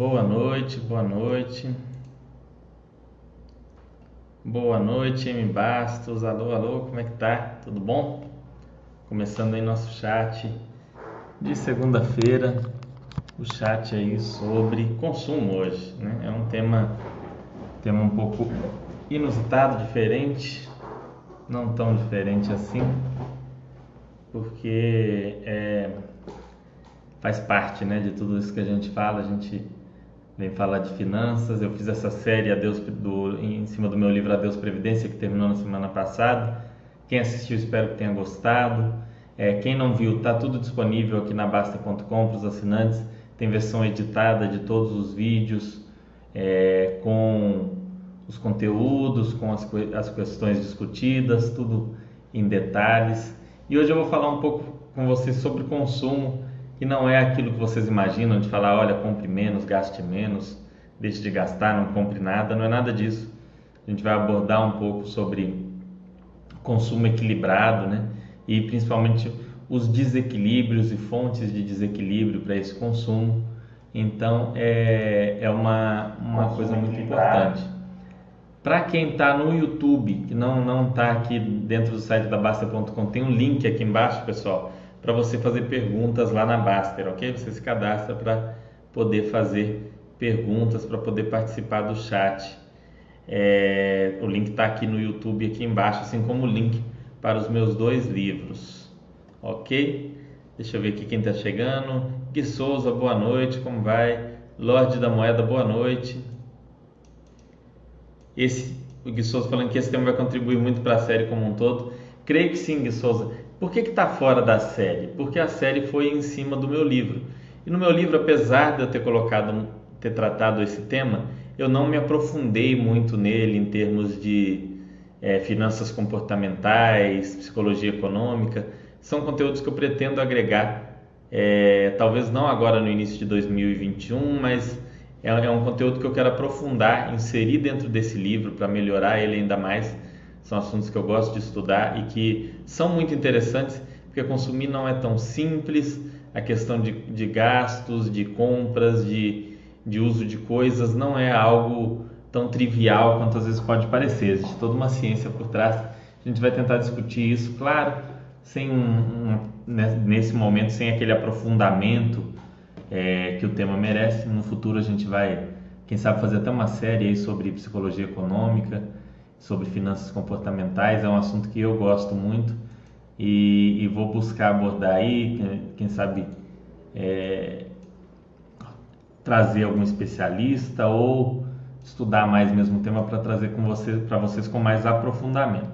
Boa noite, boa noite. Boa noite, M Bastos. Alô, alô, como é que tá? Tudo bom? Começando aí nosso chat de segunda-feira. O chat aí sobre consumo hoje, né? É um tema, tema um pouco inusitado, diferente, não tão diferente assim, porque é, faz parte, né, de tudo isso que a gente fala. A gente vem falar de finanças. Eu fiz essa série Adeus, do, em cima do meu livro Adeus Previdência, que terminou na semana passada. Quem assistiu, espero que tenha gostado. É, quem não viu, está tudo disponível aqui na Basta.com para os assinantes. Tem versão editada de todos os vídeos, é, com os conteúdos, com as, as questões discutidas, tudo em detalhes. E hoje eu vou falar um pouco com vocês sobre consumo e não é aquilo que vocês imaginam de falar, olha, compre menos, gaste menos, deixe de gastar, não compre nada, não é nada disso. A gente vai abordar um pouco sobre consumo equilibrado, né? E principalmente os desequilíbrios e fontes de desequilíbrio para esse consumo. Então é, é uma, uma coisa muito importante. Para quem está no YouTube, que não não está aqui dentro do site da Basta.com, tem um link aqui embaixo, pessoal para você fazer perguntas lá na Baster, ok? Você se cadastra para poder fazer perguntas, para poder participar do chat. É, o link está aqui no YouTube, aqui embaixo, assim como o link para os meus dois livros, ok? Deixa eu ver aqui quem está chegando. Gui Souza, boa noite, como vai? Lorde da Moeda, boa noite. Esse, o Gui Souza falando que esse tema vai contribuir muito para a série como um todo. Creio que sim, Gui Souza. Por que está fora da série? Porque a série foi em cima do meu livro. E no meu livro, apesar de eu ter colocado, ter tratado esse tema, eu não me aprofundei muito nele em termos de é, finanças comportamentais, psicologia econômica. São conteúdos que eu pretendo agregar, é, talvez não agora no início de 2021, mas é, é um conteúdo que eu quero aprofundar, inserir dentro desse livro para melhorar ele ainda mais são assuntos que eu gosto de estudar e que são muito interessantes, porque consumir não é tão simples, a questão de, de gastos, de compras, de, de uso de coisas não é algo tão trivial quanto às vezes pode parecer. Existe toda uma ciência por trás. A gente vai tentar discutir isso, claro, sem um, um, né, nesse momento, sem aquele aprofundamento é, que o tema merece. No futuro a gente vai, quem sabe, fazer até uma série sobre psicologia econômica sobre finanças comportamentais, é um assunto que eu gosto muito e, e vou buscar abordar aí, quem sabe é, trazer algum especialista ou estudar mais mesmo tema para trazer com você, para vocês com mais aprofundamento.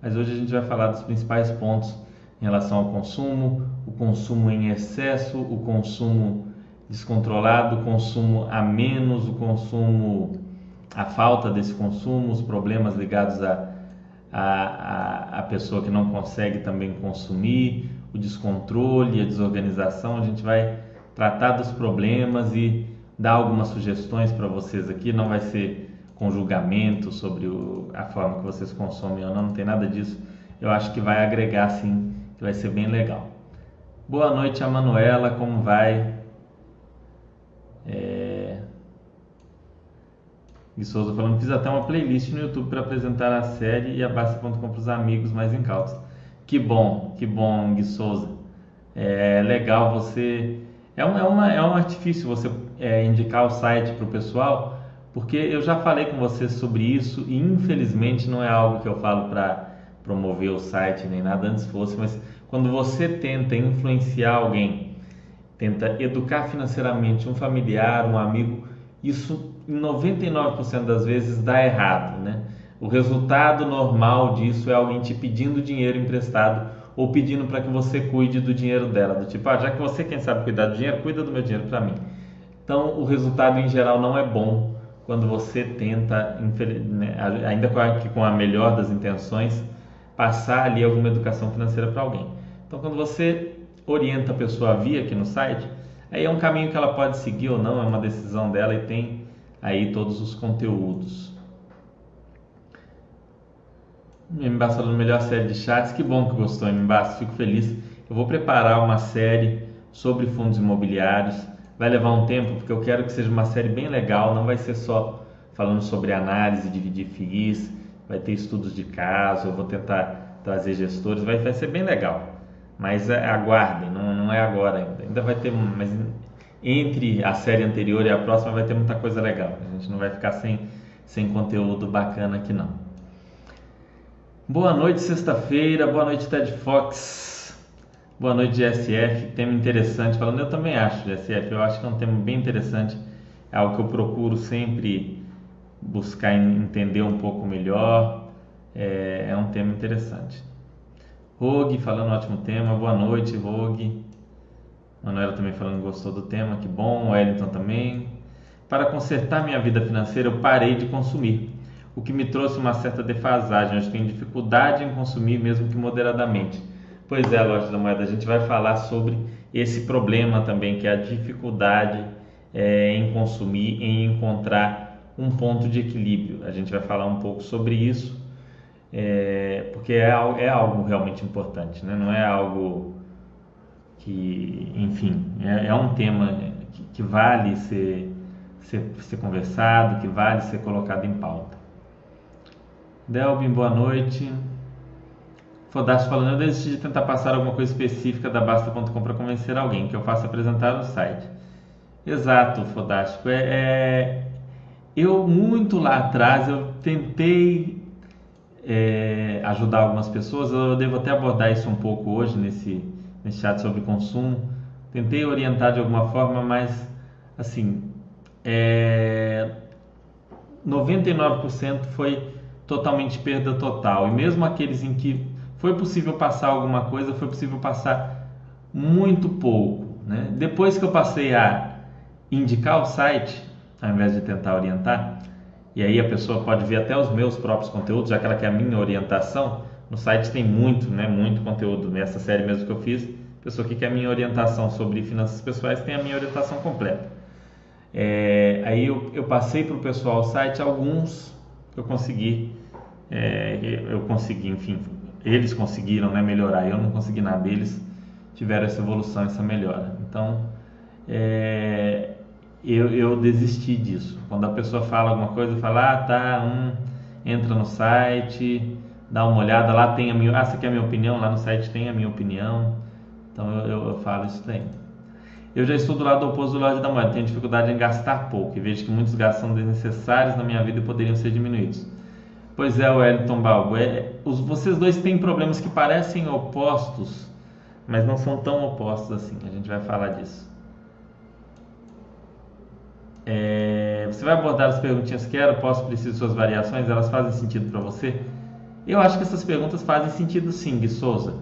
Mas hoje a gente vai falar dos principais pontos em relação ao consumo, o consumo em excesso, o consumo descontrolado, o consumo a menos, o consumo a falta desse consumo, os problemas ligados a, a, a, a pessoa que não consegue também consumir, o descontrole, a desorganização. A gente vai tratar dos problemas e dar algumas sugestões para vocês aqui. Não vai ser com julgamento sobre o, a forma que vocês consomem ou não, não tem nada disso. Eu acho que vai agregar sim, que vai ser bem legal. Boa noite, a Manuela, como vai? É... E Souza falando, fiz até uma playlist no YouTube para apresentar a série e a Basta.com para os amigos mais incautos. Que bom, que bom, Gui Souza. É legal você. É um, é uma, é um artifício você é, indicar o site para o pessoal, porque eu já falei com você sobre isso e infelizmente não é algo que eu falo para promover o site nem nada antes fosse, mas quando você tenta influenciar alguém, tenta educar financeiramente um familiar, um amigo, isso 99% das vezes dá errado, né? O resultado normal disso é alguém te pedindo dinheiro emprestado ou pedindo para que você cuide do dinheiro dela, do tipo, ah, já que você quem sabe cuidar do dinheiro, cuida do meu dinheiro para mim. Então, o resultado em geral não é bom quando você tenta, né, ainda com a melhor das intenções, passar ali alguma educação financeira para alguém. Então, quando você orienta a pessoa a vir aqui no site, aí é um caminho que ela pode seguir ou não, é uma decisão dela e tem aí todos os conteúdos. Mbassa falando melhor série de chats, que bom que gostou, Mbassa, fico feliz. Eu vou preparar uma série sobre fundos imobiliários. vai levar um tempo, porque eu quero que seja uma série bem legal, não vai ser só falando sobre análise, dividir FIIs, vai ter estudos de caso, eu vou tentar trazer gestores, vai, vai ser bem legal. Mas é, aguardem, não, não é agora ainda. Ainda vai ter, mas entre a série anterior e a próxima vai ter muita coisa legal. A gente não vai ficar sem, sem conteúdo bacana aqui não. Boa noite, sexta-feira. Boa noite, Ted Fox. Boa noite, GSF. Tema interessante. Falando, eu também acho, GSF. Eu acho que é um tema bem interessante. É algo que eu procuro sempre buscar entender um pouco melhor. É, é um tema interessante. Rogue falando ótimo tema. Boa noite, Rogue. Manuela também falando que gostou do tema, que bom. Wellington também. Para consertar minha vida financeira, eu parei de consumir, o que me trouxe uma certa defasagem. Eu tenho dificuldade em consumir, mesmo que moderadamente. Pois é, Loja da Moeda, a gente vai falar sobre esse problema também, que é a dificuldade é, em consumir, em encontrar um ponto de equilíbrio. A gente vai falar um pouco sobre isso, é, porque é, é, algo realmente importante, né? não é algo que, enfim, é, é um tema que, que vale ser, ser, ser, conversado, que vale ser colocado em pauta. Delvin, boa noite. Fodaço falando, eu desisti de tentar passar alguma coisa específica da Basta.com para convencer alguém que eu faça apresentar no site. Exato, Fodástico. É, é, eu, muito lá atrás, eu tentei é, ajudar algumas pessoas, eu devo até abordar isso um pouco hoje nesse, nesse chat sobre consumo. Tentei orientar de alguma forma, mas assim, é, 99% foi totalmente perda total. E mesmo aqueles em que foi possível passar alguma coisa, foi possível passar muito pouco. Né? Depois que eu passei a indicar o site, ao invés de tentar orientar. E aí a pessoa pode ver até os meus próprios conteúdos, já que ela quer a minha orientação. No site tem muito, né, muito conteúdo. Nessa série mesmo que eu fiz, pessoa que quer a minha orientação sobre finanças pessoais tem a minha orientação completa. É, aí eu, eu passei para o pessoal o site, alguns eu consegui, é, eu consegui, enfim, eles conseguiram né, melhorar, eu não consegui nada, eles tiveram essa evolução, essa melhora. Então, é, eu, eu desisti disso. Quando a pessoa fala alguma coisa, fala, ah, tá, hum, entra no site, dá uma olhada, lá tem a minha, ah, você quer a minha opinião? Lá no site tem a minha opinião. Então eu, eu, eu falo isso daí. Eu já estou do lado oposto do lado da moeda, tenho dificuldade em gastar pouco e vejo que muitos gastos são desnecessários na minha vida e poderiam ser diminuídos. Pois é, Wellington Balbo, é, os, vocês dois têm problemas que parecem opostos, mas não são tão opostos assim. A gente vai falar disso. É, você vai abordar as perguntinhas quero, posso, preciso, suas variações, elas fazem sentido para você? Eu acho que essas perguntas fazem sentido sim, Gui Souza.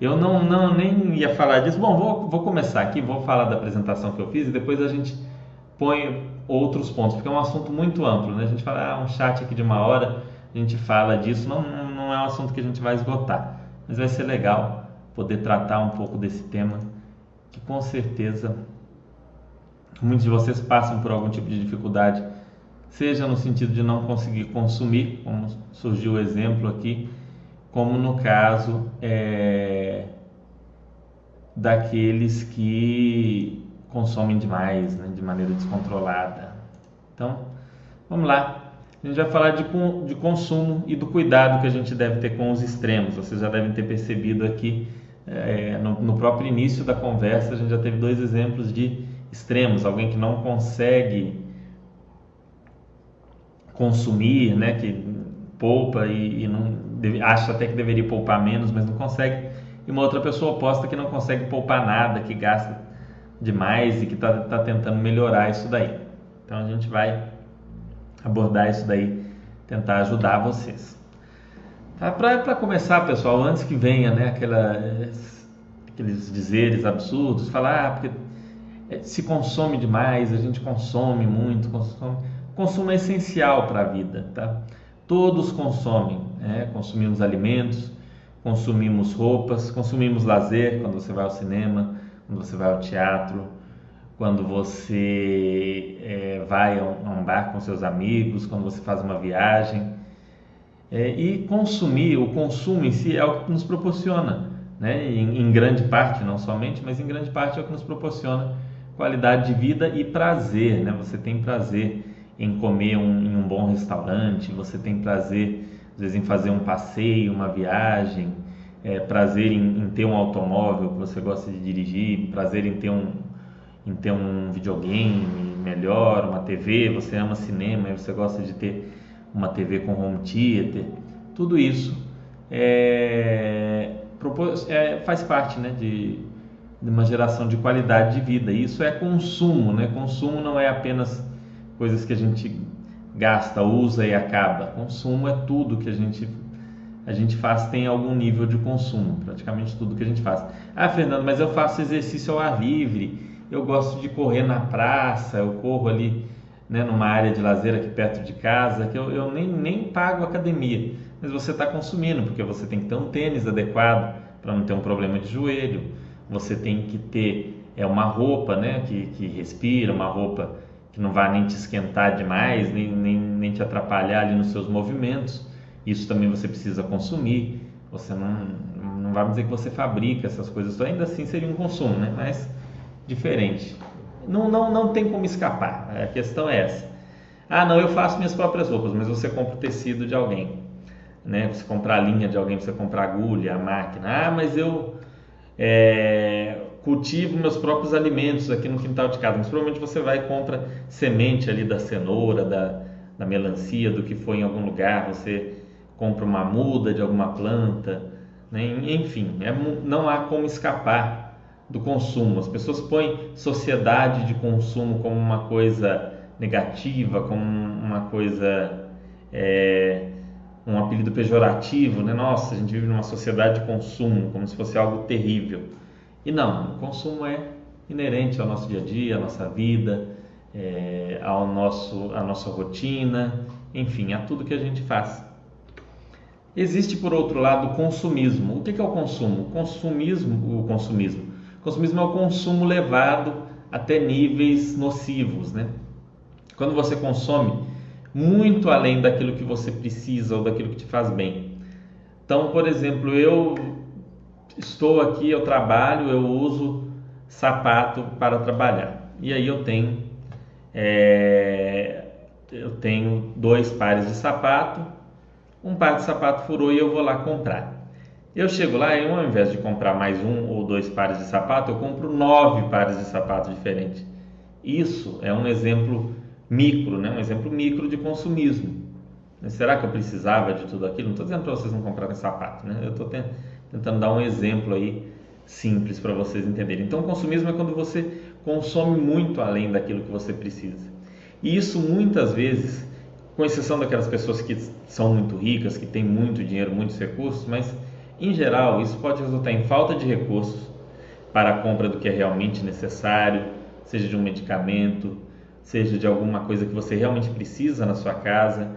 Eu não, não nem ia falar disso. Bom, vou, vou começar aqui, vou falar da apresentação que eu fiz e depois a gente põe outros pontos, porque é um assunto muito amplo, né? A gente fala, ah, um chat aqui de uma hora, a gente fala disso, não, não é um assunto que a gente vai esgotar, mas vai ser legal poder tratar um pouco desse tema que com certeza Muitos de vocês passam por algum tipo de dificuldade, seja no sentido de não conseguir consumir, como surgiu o exemplo aqui, como no caso é, daqueles que consomem demais, né, de maneira descontrolada. Então, vamos lá. A gente vai falar de, de consumo e do cuidado que a gente deve ter com os extremos. Vocês já devem ter percebido aqui é, no, no próprio início da conversa, a gente já teve dois exemplos de extremos, alguém que não consegue consumir, né, que poupa e, e não deve, acha até que deveria poupar menos, mas não consegue, e uma outra pessoa oposta que não consegue poupar nada, que gasta demais e que está tá tentando melhorar isso daí. Então a gente vai abordar isso daí, tentar ajudar vocês. Tá, Para começar, pessoal, antes que venha né, aquela, aqueles dizeres absurdos, falar ah, porque se consome demais, a gente consome muito, consome. Consumo é essencial para a vida, tá? Todos consomem, né? consumimos alimentos, consumimos roupas, consumimos lazer quando você vai ao cinema, quando você vai ao teatro, quando você é, vai a um, bar com seus amigos, quando você faz uma viagem. É, e consumir, o consumo em si é o que nos proporciona, né? em, em grande parte, não somente, mas em grande parte é o que nos proporciona qualidade de vida e prazer, né? Você tem prazer em comer um, em um bom restaurante, você tem prazer às vezes em fazer um passeio, uma viagem, é, prazer em, em, ter um automóvel que você gosta de dirigir, prazer em ter um, em ter um videogame melhor, uma TV, você ama cinema e você gosta de ter uma TV com home theater, tudo isso é, é, faz parte né, de, de uma geração de qualidade de vida. Isso é consumo, né? Consumo não é apenas coisas que a gente gasta, usa e acaba. Consumo é tudo que a gente a gente faz tem algum nível de consumo, praticamente tudo que a gente faz. Ah, Fernando, mas eu faço exercício ao ar livre, eu gosto de correr na praça, eu corro ali né, numa área de lazer aqui perto de casa, que eu, eu nem, nem pago academia, mas você está consumindo, porque você tem que ter um tênis adequado para não ter um problema de joelho, você tem que ter é uma roupa né, que, que respira, uma roupa que não vai nem te esquentar demais, nem, nem, nem te atrapalhar ali nos seus movimentos. Isso também você precisa consumir. Você não, não vai dizer que você fabrica essas coisas, ainda assim seria um consumo, né? mas diferente. Não, não, não tem como escapar, a questão é essa. Ah, não, eu faço minhas próprias roupas, mas você compra o tecido de alguém. Né? Você compra a linha de alguém, você compra a agulha, a máquina. Ah, mas eu é, cultivo meus próprios alimentos aqui no quintal de casa. Mas provavelmente você vai e compra semente ali da cenoura, da, da melancia, do que for em algum lugar. Você compra uma muda de alguma planta. Né? Enfim, é, não há como escapar do consumo. As pessoas põem sociedade de consumo como uma coisa negativa, como uma coisa. É, um apelido pejorativo, né? Nossa, a gente vive numa sociedade de consumo, como se fosse algo terrível. E não, o consumo é inerente ao nosso dia a dia, à nossa vida, é, ao nosso, à nossa rotina, enfim, a tudo que a gente faz. Existe, por outro lado, o consumismo. O que é o consumo? O consumismo, o consumismo. O consumismo é o consumo levado até níveis nocivos, né? Quando você consome muito além daquilo que você precisa ou daquilo que te faz bem. Então, por exemplo, eu estou aqui, eu trabalho, eu uso sapato para trabalhar. E aí eu tenho é, eu tenho dois pares de sapato, um par de sapato furou e eu vou lá comprar. Eu chego lá e ao invés de comprar mais um ou dois pares de sapato, eu compro nove pares de sapato diferentes. Isso é um exemplo micro, né? um exemplo micro de consumismo. Será que eu precisava de tudo aquilo? Não estou dizendo para vocês não comprarem sapato, né? eu estou tentando dar um exemplo aí simples para vocês entenderem. Então, consumismo é quando você consome muito além daquilo que você precisa. E isso muitas vezes, com exceção daquelas pessoas que são muito ricas, que têm muito dinheiro, muitos recursos, mas em geral isso pode resultar em falta de recursos para a compra do que é realmente necessário, seja de um medicamento, seja de alguma coisa que você realmente precisa na sua casa.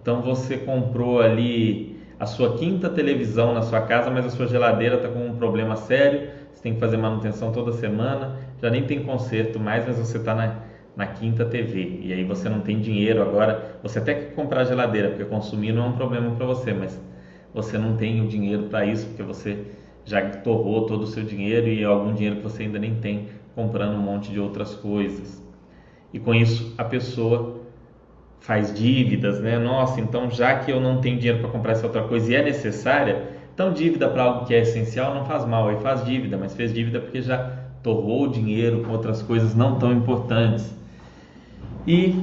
Então você comprou ali a sua quinta televisão na sua casa, mas a sua geladeira está com um problema sério, você tem que fazer manutenção toda semana, já nem tem conserto mais, mas você está na, na quinta TV e aí você não tem dinheiro agora. Você até quer comprar geladeira, porque consumir não é um problema para você, mas você não tem o dinheiro para isso, porque você já torrou todo o seu dinheiro e algum dinheiro que você ainda nem tem comprando um monte de outras coisas e com isso a pessoa faz dívidas, né? Nossa, então já que eu não tenho dinheiro para comprar essa outra coisa e é necessária, então dívida para algo que é essencial não faz mal, aí faz dívida, mas fez dívida porque já torrou dinheiro com outras coisas não tão importantes. E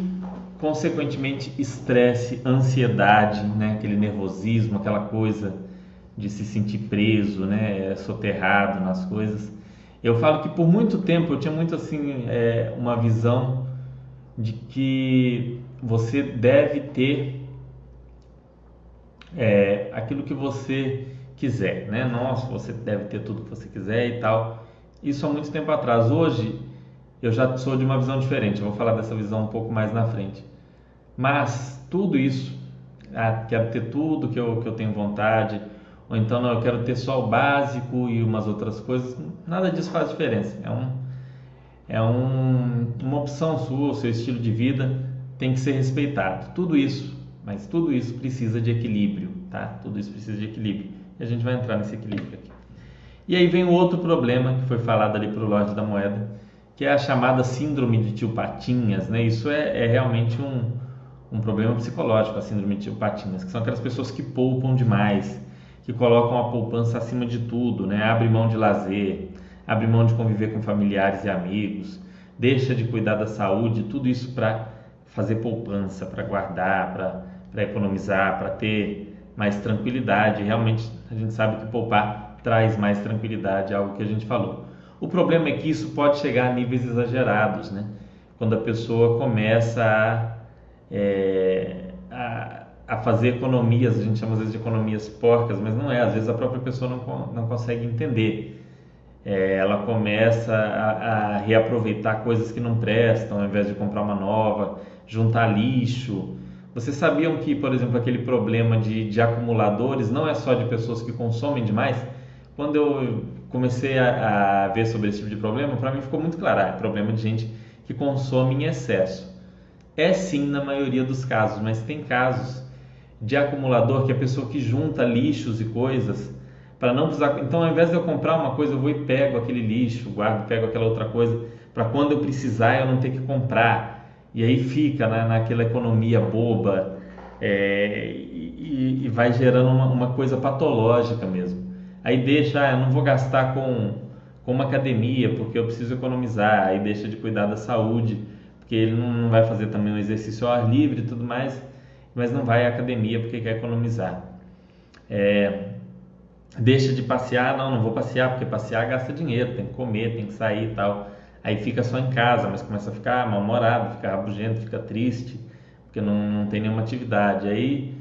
consequentemente estresse, ansiedade, né? Aquele nervosismo, aquela coisa de se sentir preso, né? Soterrado nas coisas. Eu falo que por muito tempo eu tinha muito assim é, uma visão de que você deve ter é, aquilo que você quiser, né? Nossa, você deve ter tudo que você quiser e tal. Isso há muito tempo atrás. Hoje eu já sou de uma visão diferente. Eu vou falar dessa visão um pouco mais na frente. Mas tudo isso, ah, quero ter tudo que eu, que eu tenho vontade, ou então não, eu quero ter só o básico e umas outras coisas. Nada disso faz diferença. É um é um, uma opção sua, o seu estilo de vida tem que ser respeitado. Tudo isso, mas tudo isso precisa de equilíbrio, tá? Tudo isso precisa de equilíbrio. E a gente vai entrar nesse equilíbrio aqui. E aí vem o outro problema que foi falado ali para o Lorde da Moeda, que é a chamada síndrome de tio Patinhas, né? Isso é, é realmente um, um problema psicológico, a síndrome de tio Patinhas, que são aquelas pessoas que poupam demais, que colocam a poupança acima de tudo, né? Abre mão de lazer, abre mão de conviver com familiares e amigos, deixa de cuidar da saúde, tudo isso para fazer poupança, para guardar, para economizar, para ter mais tranquilidade. Realmente a gente sabe que poupar traz mais tranquilidade, algo que a gente falou. O problema é que isso pode chegar a níveis exagerados, né? Quando a pessoa começa a, é, a, a, fazer economias, a gente chama às vezes de economias porcas, mas não é, às vezes a própria pessoa não, não consegue entender. É, ela começa a, a, reaproveitar coisas que não prestam, ao invés de comprar uma nova, juntar lixo. Vocês sabiam que, por exemplo, aquele problema de, de acumuladores não é só de pessoas que consomem demais? Quando eu comecei a, a ver sobre esse tipo de problema, para mim ficou muito claro, ah, é problema de gente que consome em excesso. É sim na maioria dos casos, mas tem casos de acumulador que é a pessoa que junta lixos e coisas para não precisar. Então, ao invés de eu comprar uma coisa, eu vou e pego aquele lixo, guardo, pego aquela outra coisa para quando eu precisar eu não ter que comprar. E aí fica né, naquela economia boba é, e, e, vai gerando uma, uma coisa patológica mesmo aí deixa, ah, eu não vou gastar com, com uma academia porque eu preciso economizar, aí deixa de cuidar da saúde, porque ele não vai fazer também um exercício ao ar livre e tudo mais, mas não vai à academia porque quer economizar. É, deixa de passear, não, não vou passear porque passear gasta dinheiro, tem que comer, tem que sair e tal. Aí fica só em casa, mas começa a ficar mal-humorado, fica rabugento, fica triste, porque não, não tem nenhuma atividade. Aí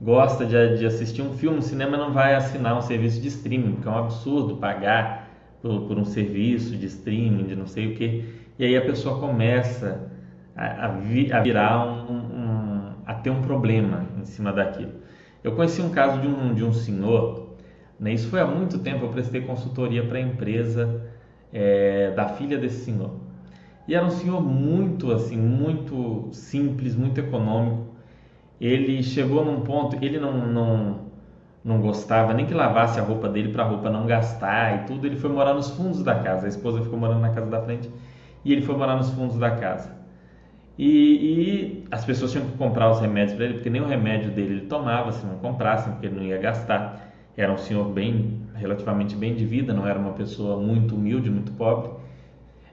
gosta de, de assistir um filme, o cinema não vai assinar um serviço de streaming, porque é um absurdo pagar por, por um serviço de streaming, de não sei o que. E aí a pessoa começa a, a, vi, a virar um, um, a ter um problema em cima daquilo. Eu conheci um caso de um, de um senhor, né, isso foi há muito tempo, eu prestei consultoria para a empresa é, da filha desse senhor. E era um senhor muito assim, muito simples, muito econômico, ele chegou num ponto ele não, não, não gostava nem que lavasse a roupa dele para a roupa não gastar e tudo. Ele foi morar nos fundos da casa. A esposa ficou morando na casa da frente e ele foi morar nos fundos da casa. E, e as pessoas tinham que comprar os remédios para ele, porque nem o remédio dele ele tomava se não comprassem, porque ele não ia gastar. Era um senhor bem, relativamente bem de vida, não era uma pessoa muito humilde, muito pobre.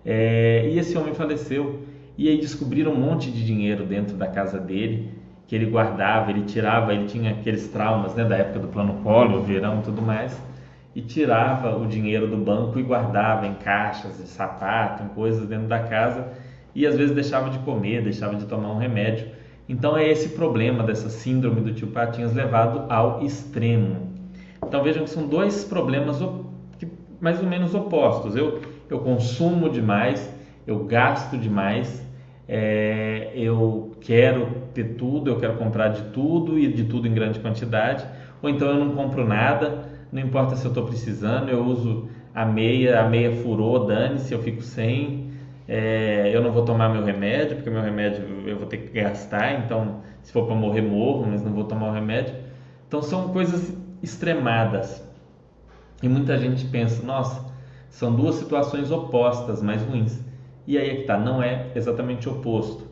É, e esse homem faleceu. E aí descobriram um monte de dinheiro dentro da casa dele que ele guardava, ele tirava, ele tinha aqueles traumas né, da época do plano Collor, verão tudo mais, e tirava o dinheiro do banco e guardava em caixas, de sapato, em coisas dentro da casa e às vezes deixava de comer, deixava de tomar um remédio. Então é esse problema dessa síndrome do tio Patinhas levado ao extremo. Então vejam que são dois problemas mais ou menos opostos. Eu, eu consumo demais, eu gasto demais é, eu quero ter tudo, eu quero comprar de tudo e de tudo em grande quantidade, ou então eu não compro nada, não importa se eu estou precisando, eu uso a meia, a meia furou, dane-se, eu fico sem, é, eu não vou tomar meu remédio, porque meu remédio eu vou ter que gastar, então se for para morrer, morro, mas não vou tomar o remédio. Então são coisas extremadas. E muita gente pensa, nossa, são duas situações opostas, mas ruins. E aí é que está, não é exatamente oposto.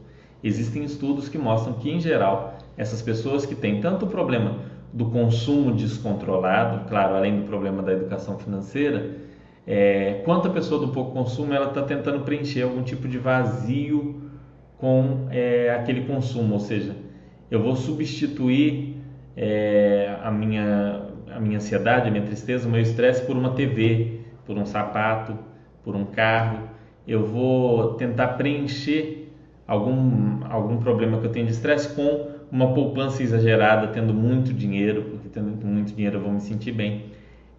Existem estudos que mostram que, em geral, essas pessoas que têm tanto o problema do consumo descontrolado, claro, além do problema da educação financeira, é, quanto a pessoa do pouco consumo, ela está tentando preencher algum tipo de vazio com é, aquele consumo, ou seja, eu vou substituir é, a, minha, a minha ansiedade, a minha tristeza, o meu estresse por uma TV, por um sapato, por um carro, eu vou tentar preencher algum, algum problema que eu tenho de estresse com uma poupança exagerada, tendo muito dinheiro, porque tendo muito dinheiro eu vou me sentir bem.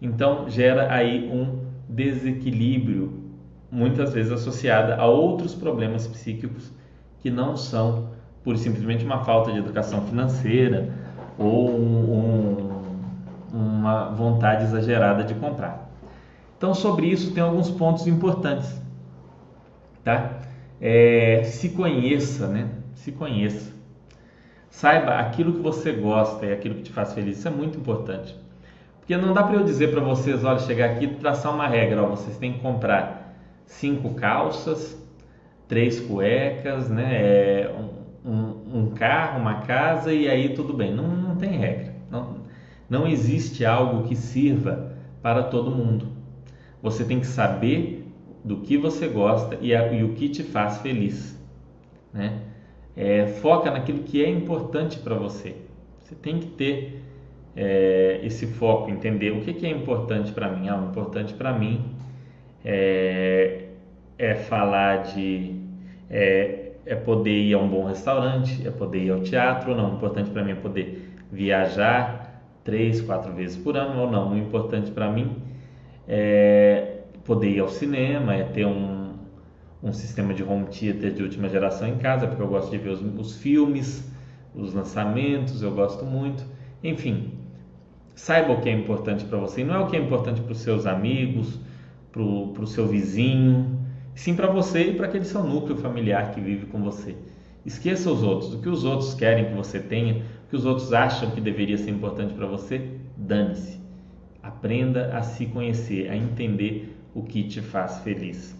Então gera aí um desequilíbrio, muitas vezes associado a outros problemas psíquicos que não são por simplesmente uma falta de educação financeira ou um, uma vontade exagerada de comprar. Então, sobre isso, tem alguns pontos importantes tá? É, se conheça, né? Se conheça. Saiba aquilo que você gosta e aquilo que te faz feliz. Isso é muito importante. Porque não dá para eu dizer para vocês, olha, chegar aqui e traçar uma regra, ó, vocês têm que comprar cinco calças, três cuecas, né? É, um, um, carro, uma casa e aí tudo bem. Não, não tem regra. Não, existe algo que sirva para todo mundo. Você tem que saber do que você gosta e, a, e o que te faz feliz. Né? É, foca naquilo que é importante para você. Você tem que ter é, esse foco, entender o que, que é importante para mim. Ah, o importante para mim é, é, falar de. É, é, poder ir a um bom restaurante, é poder ir ao teatro não. O importante para mim é poder viajar três, quatro vezes por ano ou não. O importante para mim é poder ir ao cinema, é ter um, um sistema de home theater de última geração em casa, porque eu gosto de ver os, os filmes, os lançamentos, eu gosto muito. Enfim, saiba o que é importante para você. Não é o que é importante para os seus amigos, para o seu vizinho, sim para você e para aquele seu núcleo familiar que vive com você. Esqueça os outros. O que os outros querem que você tenha, o que os outros acham que deveria ser importante para você, dane-se. Aprenda a se conhecer, a entender o que te faz feliz.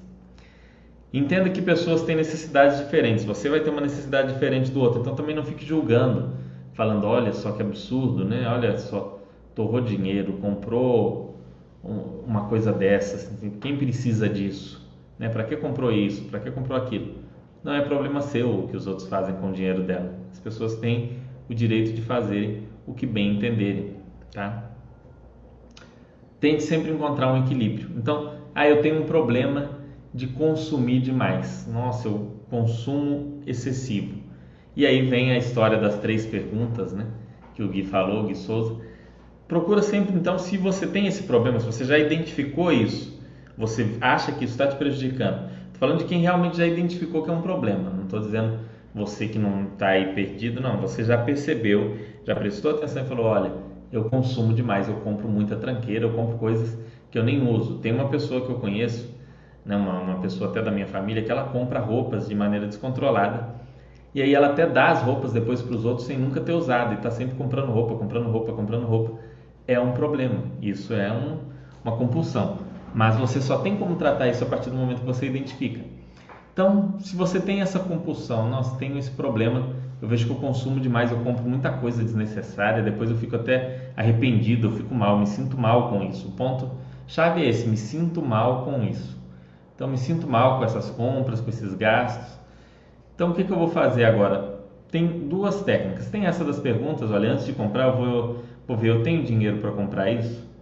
Entenda que pessoas têm necessidades diferentes. Você vai ter uma necessidade diferente do outro. Então também não fique julgando, falando, olha só que absurdo, né? Olha só, torrou dinheiro, comprou uma coisa dessas. Quem precisa disso? Né? Para que comprou isso? Para que comprou aquilo? Não é problema seu o que os outros fazem com o dinheiro dela. As pessoas têm o direito de fazer o que bem entenderem, tá? Tente sempre encontrar um equilíbrio. Então, ah, eu tenho um problema de consumir demais. Nossa, eu consumo excessivo. E aí vem a história das três perguntas, né? Que o Gui falou, o Gui Souza. Procura sempre, então, se você tem esse problema, se você já identificou isso, você acha que isso está te prejudicando. Estou falando de quem realmente já identificou que é um problema. Não estou dizendo você que não está aí perdido, não. Você já percebeu, já prestou atenção e falou: olha, eu consumo demais, eu compro muita tranqueira, eu compro coisas que eu nem uso. Tem uma pessoa que eu conheço né, uma, uma pessoa até da minha família, que ela compra roupas de maneira descontrolada. E aí ela até dá as roupas depois para os outros sem nunca ter usado e está sempre comprando roupa, comprando roupa, comprando roupa. É um problema. Isso é um, uma compulsão. Mas você só tem como tratar isso a partir do momento que você identifica. Então, se você tem essa compulsão, nós tenho esse problema, eu vejo que eu consumo demais, eu compro muita coisa desnecessária, depois eu fico até arrependido, eu fico mal, me sinto mal com isso. O ponto chave é esse, me sinto mal com isso. Então me sinto mal com essas compras, com esses gastos. Então o que, que eu vou fazer agora? Tem duas técnicas. Tem essa das perguntas, olha, antes de comprar eu vou, vou ver, eu tenho dinheiro para comprar isso?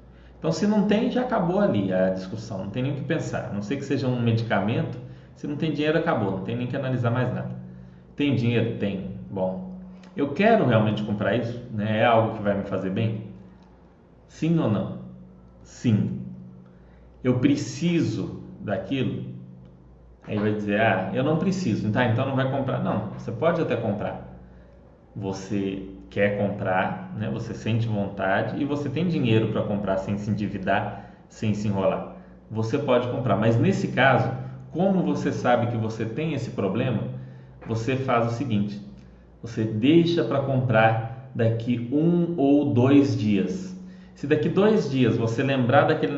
Então se não tem, já acabou ali a discussão, não tem nem o que pensar. A não sei que seja um medicamento, se não tem dinheiro, acabou, não tem nem que analisar mais nada. Tem dinheiro? Tem. Bom, eu quero realmente comprar isso? Né? É algo que vai me fazer bem? Sim ou não? Sim. Eu preciso daquilo, aí vai dizer, ah, eu não preciso, tá, então não vai comprar. Não, você pode até comprar. Você quer comprar, né? Você sente vontade e você tem dinheiro para comprar sem se endividar, sem se enrolar. Você pode comprar, mas nesse caso, como você sabe que você tem esse problema, você faz o seguinte: você deixa para comprar daqui um ou dois dias. Se daqui dois dias você lembrar daquele,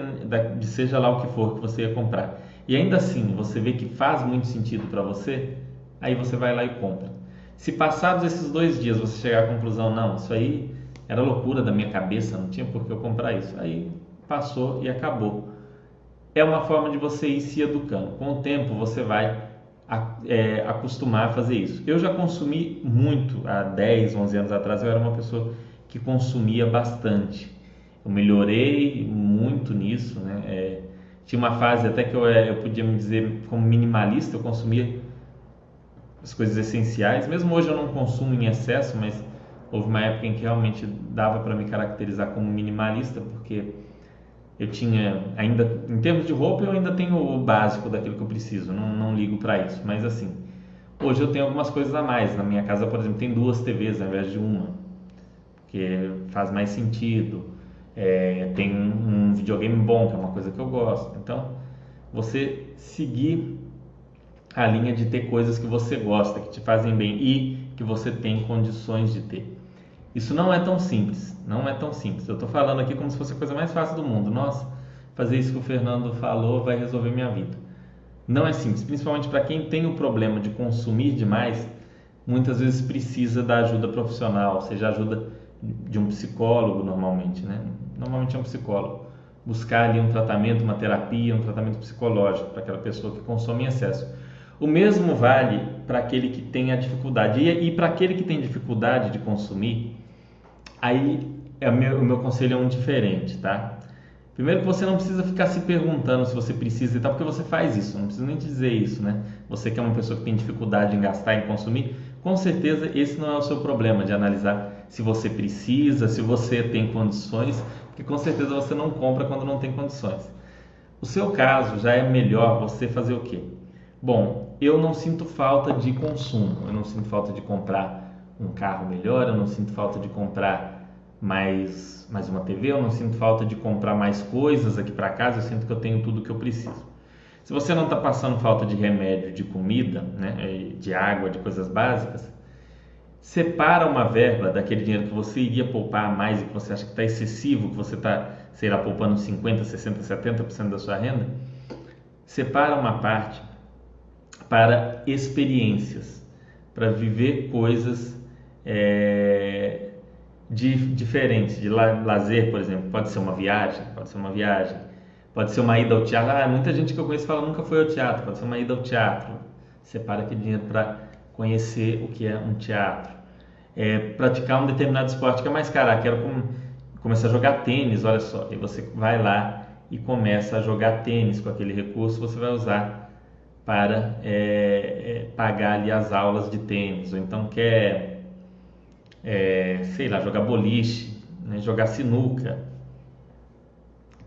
de seja lá o que for que você ia comprar, e ainda assim você vê que faz muito sentido para você, aí você vai lá e compra. Se passados esses dois dias você chegar à conclusão, não, isso aí era loucura da minha cabeça, não tinha por que eu comprar isso, aí passou e acabou. É uma forma de você ir se educando. Com o tempo você vai é, acostumar a fazer isso. Eu já consumi muito há 10, 11 anos atrás, eu era uma pessoa que consumia bastante. Eu melhorei muito nisso, né? É, tinha uma fase até que eu, é, eu podia me dizer como minimalista, eu consumia as coisas essenciais. Mesmo hoje eu não consumo em excesso, mas houve uma época em que realmente dava para me caracterizar como minimalista, porque eu tinha ainda em termos de roupa eu ainda tenho o básico daquilo que eu preciso, não, não ligo para isso. Mas assim, hoje eu tenho algumas coisas a mais. Na minha casa, por exemplo, tem duas TVs ao invés de uma, que faz mais sentido é, tem um, um videogame bom, que é uma coisa que eu gosto. Então, você seguir a linha de ter coisas que você gosta, que te fazem bem e que você tem condições de ter. Isso não é tão simples, não é tão simples. Eu estou falando aqui como se fosse a coisa mais fácil do mundo. Nossa, fazer isso que o Fernando falou vai resolver minha vida. Não é simples, principalmente para quem tem o problema de consumir demais, muitas vezes precisa da ajuda profissional, seja ajuda de um psicólogo normalmente, né? Normalmente é um psicólogo. Buscar ali um tratamento, uma terapia, um tratamento psicológico para aquela pessoa que consome em excesso. O mesmo vale para aquele que tem a dificuldade. E, e para aquele que tem dificuldade de consumir, aí é meu, o meu conselho é um diferente, tá? Primeiro que você não precisa ficar se perguntando se você precisa e tal, porque você faz isso, não precisa nem dizer isso, né? Você que é uma pessoa que tem dificuldade em gastar, em consumir, com certeza esse não é o seu problema de analisar se você precisa, se você tem condições, porque com certeza você não compra quando não tem condições. O seu caso já é melhor você fazer o quê? Bom, eu não sinto falta de consumo, eu não sinto falta de comprar um carro melhor, eu não sinto falta de comprar mais, mais uma TV, eu não sinto falta de comprar mais coisas aqui para casa, eu sinto que eu tenho tudo que eu preciso. Se você não está passando falta de remédio, de comida, né, de água, de coisas básicas, separa uma verba daquele dinheiro que você iria poupar mais e que você acha que está excessivo, que você está, sei lá, poupando 50%, 60%, 70% da sua renda, separa uma parte para experiências, para viver coisas é, de, diferentes, de lazer, por exemplo. Pode ser uma viagem, pode ser uma viagem, pode ser uma ida ao teatro. Ah, muita gente que eu conheço fala nunca foi ao teatro, pode ser uma ida ao teatro. Separa aquele dinheiro para conhecer o que é um teatro. É, praticar um determinado esporte que é mais caro. Ah, quero com, começar a jogar tênis, olha só. E você vai lá e começa a jogar tênis com aquele recurso, você vai usar para é, é, pagar ali as aulas de tênis. Ou então quer é, sei lá, jogar boliche, né, jogar sinuca,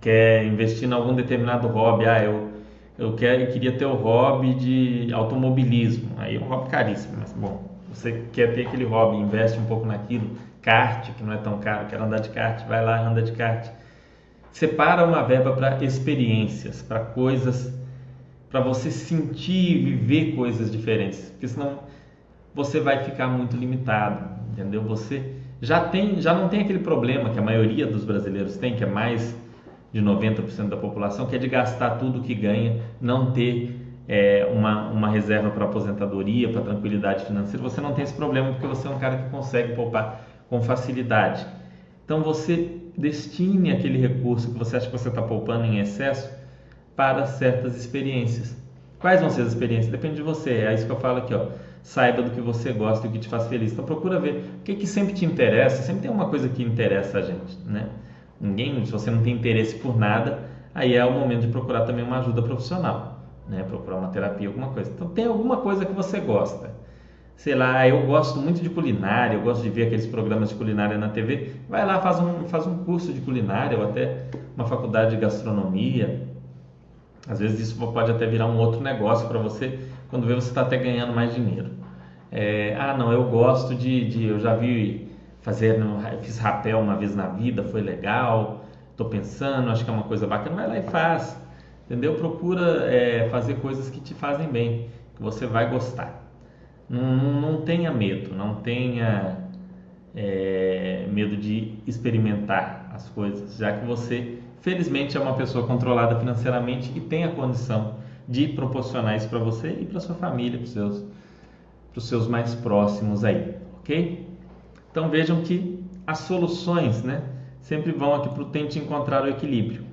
quer investir em algum determinado hobby, ah, eu, eu, quer, eu queria ter o hobby de automobilismo, aí é um hobby caríssimo, mas bom, você quer ter aquele hobby, investe um pouco naquilo, kart, que não é tão caro, quer andar de kart, vai lá, anda de kart. Separa uma verba para experiências, para coisas, para você sentir e viver coisas diferentes, porque senão você vai ficar muito limitado entendeu? Você já tem, já não tem aquele problema que a maioria dos brasileiros tem, que é mais de 90% da população, que é de gastar tudo que ganha, não ter é, uma, uma reserva para aposentadoria, para tranquilidade financeira. Você não tem esse problema porque você é um cara que consegue poupar com facilidade. Então você destine aquele recurso que você acha que você está poupando em excesso para certas experiências. Quais vão ser as experiências? Depende de você. É isso que eu falo aqui, ó saiba do que você gosta e o que te faz feliz. Então procura ver o que, que sempre te interessa. Sempre tem uma coisa que interessa a gente, né? Ninguém, se você não tem interesse por nada, aí é o momento de procurar também uma ajuda profissional, né? Procurar uma terapia, alguma coisa. Então tem alguma coisa que você gosta. Sei lá, eu gosto muito de culinária, eu gosto de ver aqueles programas de culinária na TV. Vai lá, faz um, faz um curso de culinária ou até uma faculdade de gastronomia. Às vezes isso pode até virar um outro negócio para você, quando vê você está até ganhando mais dinheiro. É, ah, não, eu gosto de, de, eu já vi fazer, fiz rapel uma vez na vida, foi legal, estou pensando, acho que é uma coisa bacana, vai lá e faz, entendeu? Procura é, fazer coisas que te fazem bem, que você vai gostar. Não, não, tenha medo, não tenha é, medo de experimentar as coisas, já que você, felizmente, é uma pessoa controlada financeiramente e tem a condição de proporcionar isso para você e para sua família, para os seus para os seus mais próximos aí, ok? Então vejam que as soluções, né, sempre vão aqui para o tente encontrar o equilíbrio,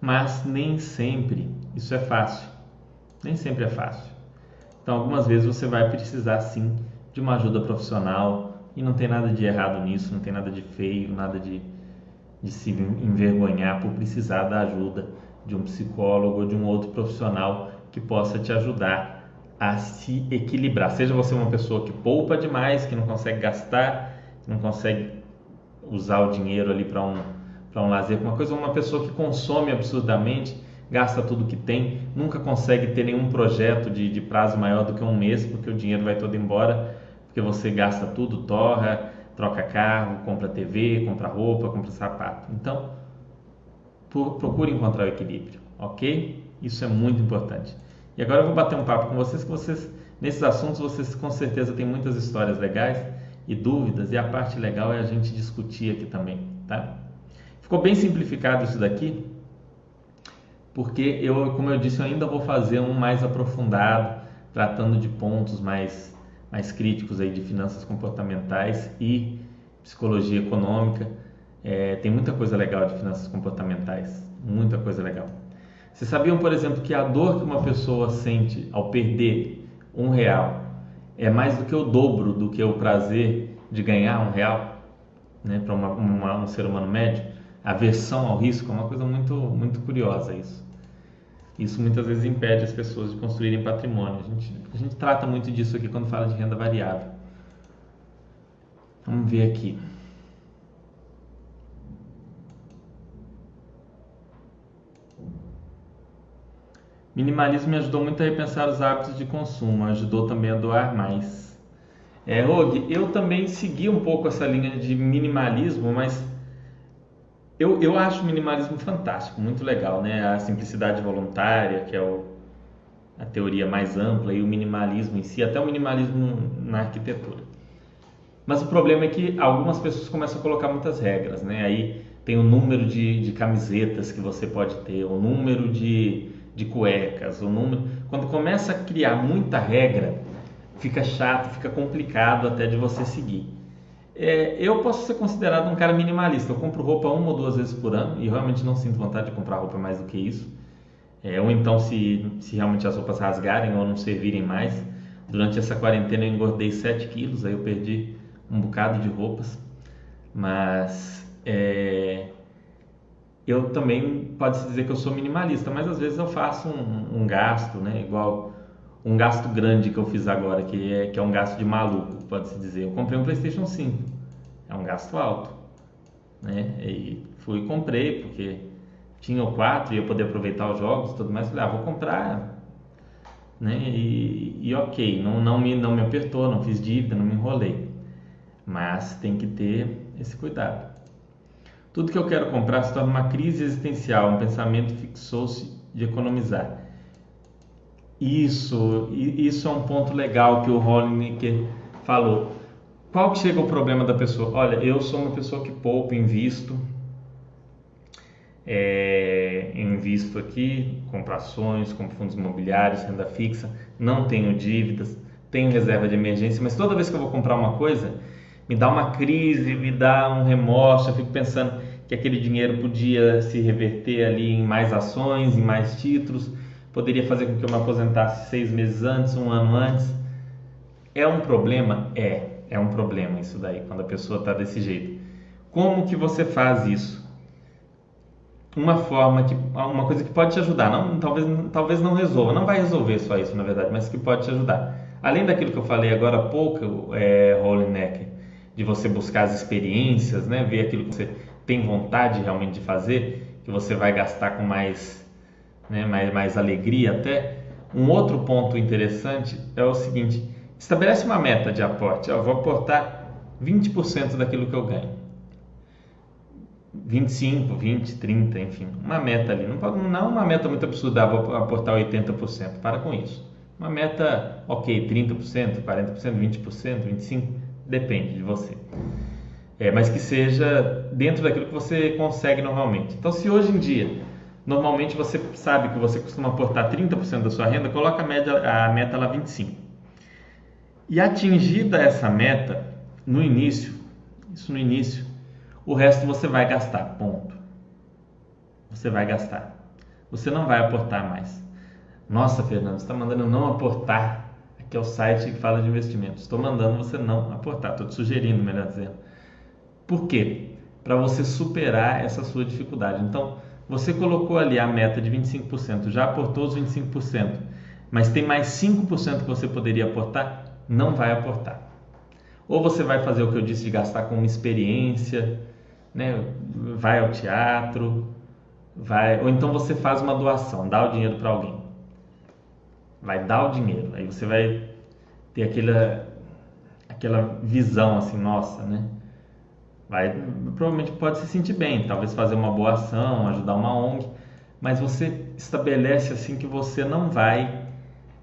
mas nem sempre isso é fácil, nem sempre é fácil. Então algumas vezes você vai precisar sim de uma ajuda profissional e não tem nada de errado nisso, não tem nada de feio, nada de, de se envergonhar por precisar da ajuda de um psicólogo ou de um outro profissional que possa te ajudar a se equilibrar. Seja você uma pessoa que poupa demais, que não consegue gastar, que não consegue usar o dinheiro ali para um, para um lazer, uma coisa, ou uma pessoa que consome absurdamente, gasta tudo que tem, nunca consegue ter nenhum projeto de, de prazo maior do que um mês, porque o dinheiro vai todo embora, porque você gasta tudo, torra, troca carro, compra TV, compra roupa, compra sapato. Então, procure encontrar o equilíbrio, ok? Isso é muito importante. E agora eu vou bater um papo com vocês que vocês nesses assuntos vocês com certeza têm muitas histórias legais e dúvidas e a parte legal é a gente discutir aqui também, tá? Ficou bem simplificado isso daqui. porque eu, como eu disse, eu ainda vou fazer um mais aprofundado, tratando de pontos mais, mais críticos aí de finanças comportamentais e psicologia econômica. É, tem muita coisa legal de finanças comportamentais, muita coisa legal. Vocês sabiam, por exemplo, que a dor que uma pessoa sente ao perder um real é mais do que o dobro do que o prazer de ganhar um real, né, para um ser humano médio? Aversão ao risco é uma coisa muito, muito curiosa isso. Isso muitas vezes impede as pessoas de construírem patrimônio. A gente, a gente trata muito disso aqui quando fala de renda variável. Vamos ver aqui. Minimalismo me ajudou muito a repensar os hábitos de consumo, ajudou também a doar mais. É, eu também segui um pouco essa linha de minimalismo, mas eu, eu acho o minimalismo fantástico, muito legal, né? A simplicidade voluntária, que é o, a teoria mais ampla, e o minimalismo em si, até o minimalismo na arquitetura. Mas o problema é que algumas pessoas começam a colocar muitas regras, né? Aí tem o número de, de camisetas que você pode ter, o número de, de cuecas, o número. Quando começa a criar muita regra, fica chato, fica complicado até de você seguir. É, eu posso ser considerado um cara minimalista. Eu compro roupa uma ou duas vezes por ano e realmente não sinto vontade de comprar roupa mais do que isso. É, ou então, se, se realmente as roupas rasgarem ou não servirem mais. Durante essa quarentena eu engordei 7 quilos, aí eu perdi um bocado de roupas. Mas é, eu também pode-se dizer que eu sou minimalista, mas às vezes eu faço um, um gasto, né? Igual um gasto grande que eu fiz agora, que é, que é um gasto de maluco, pode-se dizer. Eu comprei um PlayStation 5, é um gasto alto, né? E fui e comprei, porque tinha o 4 e ia poder aproveitar os jogos e tudo mais. Falei, ah, vou comprar, né? E, e ok, não, não, me, não me apertou, não fiz dívida, não me enrolei. Mas tem que ter esse cuidado. Tudo que eu quero comprar se torna uma crise existencial, um pensamento fixou-se de economizar. Isso, isso é um ponto legal que o Hollinger falou. Qual que chega o problema da pessoa? Olha, eu sou uma pessoa que poupa, invisto, é, invisto aqui, compro ações, compro fundos imobiliários, renda fixa, não tenho dívidas, tenho reserva de emergência, mas toda vez que eu vou comprar uma coisa, me dá uma crise, me dá um remorso, eu fico pensando que aquele dinheiro podia se reverter ali em mais ações, em mais títulos, poderia fazer com que eu me aposentasse seis meses antes, um ano antes. É um problema? É, é um problema isso daí, quando a pessoa está desse jeito. Como que você faz isso? Uma forma que, uma coisa que pode te ajudar, não, talvez, talvez não resolva, não vai resolver só isso na verdade, mas que pode te ajudar. Além daquilo que eu falei agora há pouco, é, Necker, de você buscar as experiências, né, ver aquilo que você tem vontade realmente de fazer, que você vai gastar com mais né, mais, mais alegria até. Um outro ponto interessante é o seguinte: estabelece uma meta de aporte. Eu vou aportar 20% daquilo que eu ganho. 25, 20, 30, enfim, uma meta ali. Não, pode, não é uma meta muito absurda, ah, vou aportar 80%. Para com isso. Uma meta, ok, 30%, 40%, 20%, 25%, depende de você. É, mas que seja dentro daquilo que você consegue normalmente. Então, se hoje em dia Normalmente você sabe que você costuma aportar 30% da sua renda, coloca a, média, a meta lá 25%. E atingida essa meta, no início, isso no início, o resto você vai gastar, ponto. Você vai gastar. Você não vai aportar mais. Nossa, Fernando, você está mandando não aportar. Aqui é o site que fala de investimentos. Estou mandando você não aportar. Estou te sugerindo, melhor dizendo. Por quê? Para você superar essa sua dificuldade. Então, você colocou ali a meta de 25%, já aportou os 25%, mas tem mais 5% que você poderia aportar, não vai aportar. Ou você vai fazer o que eu disse de gastar com uma experiência, né? vai ao teatro, vai, ou então você faz uma doação, dá o dinheiro para alguém. Vai dar o dinheiro, aí você vai ter aquela, aquela visão assim, nossa, né? Vai provavelmente pode se sentir bem, talvez fazer uma boa ação, ajudar uma ONG, mas você estabelece assim que você não vai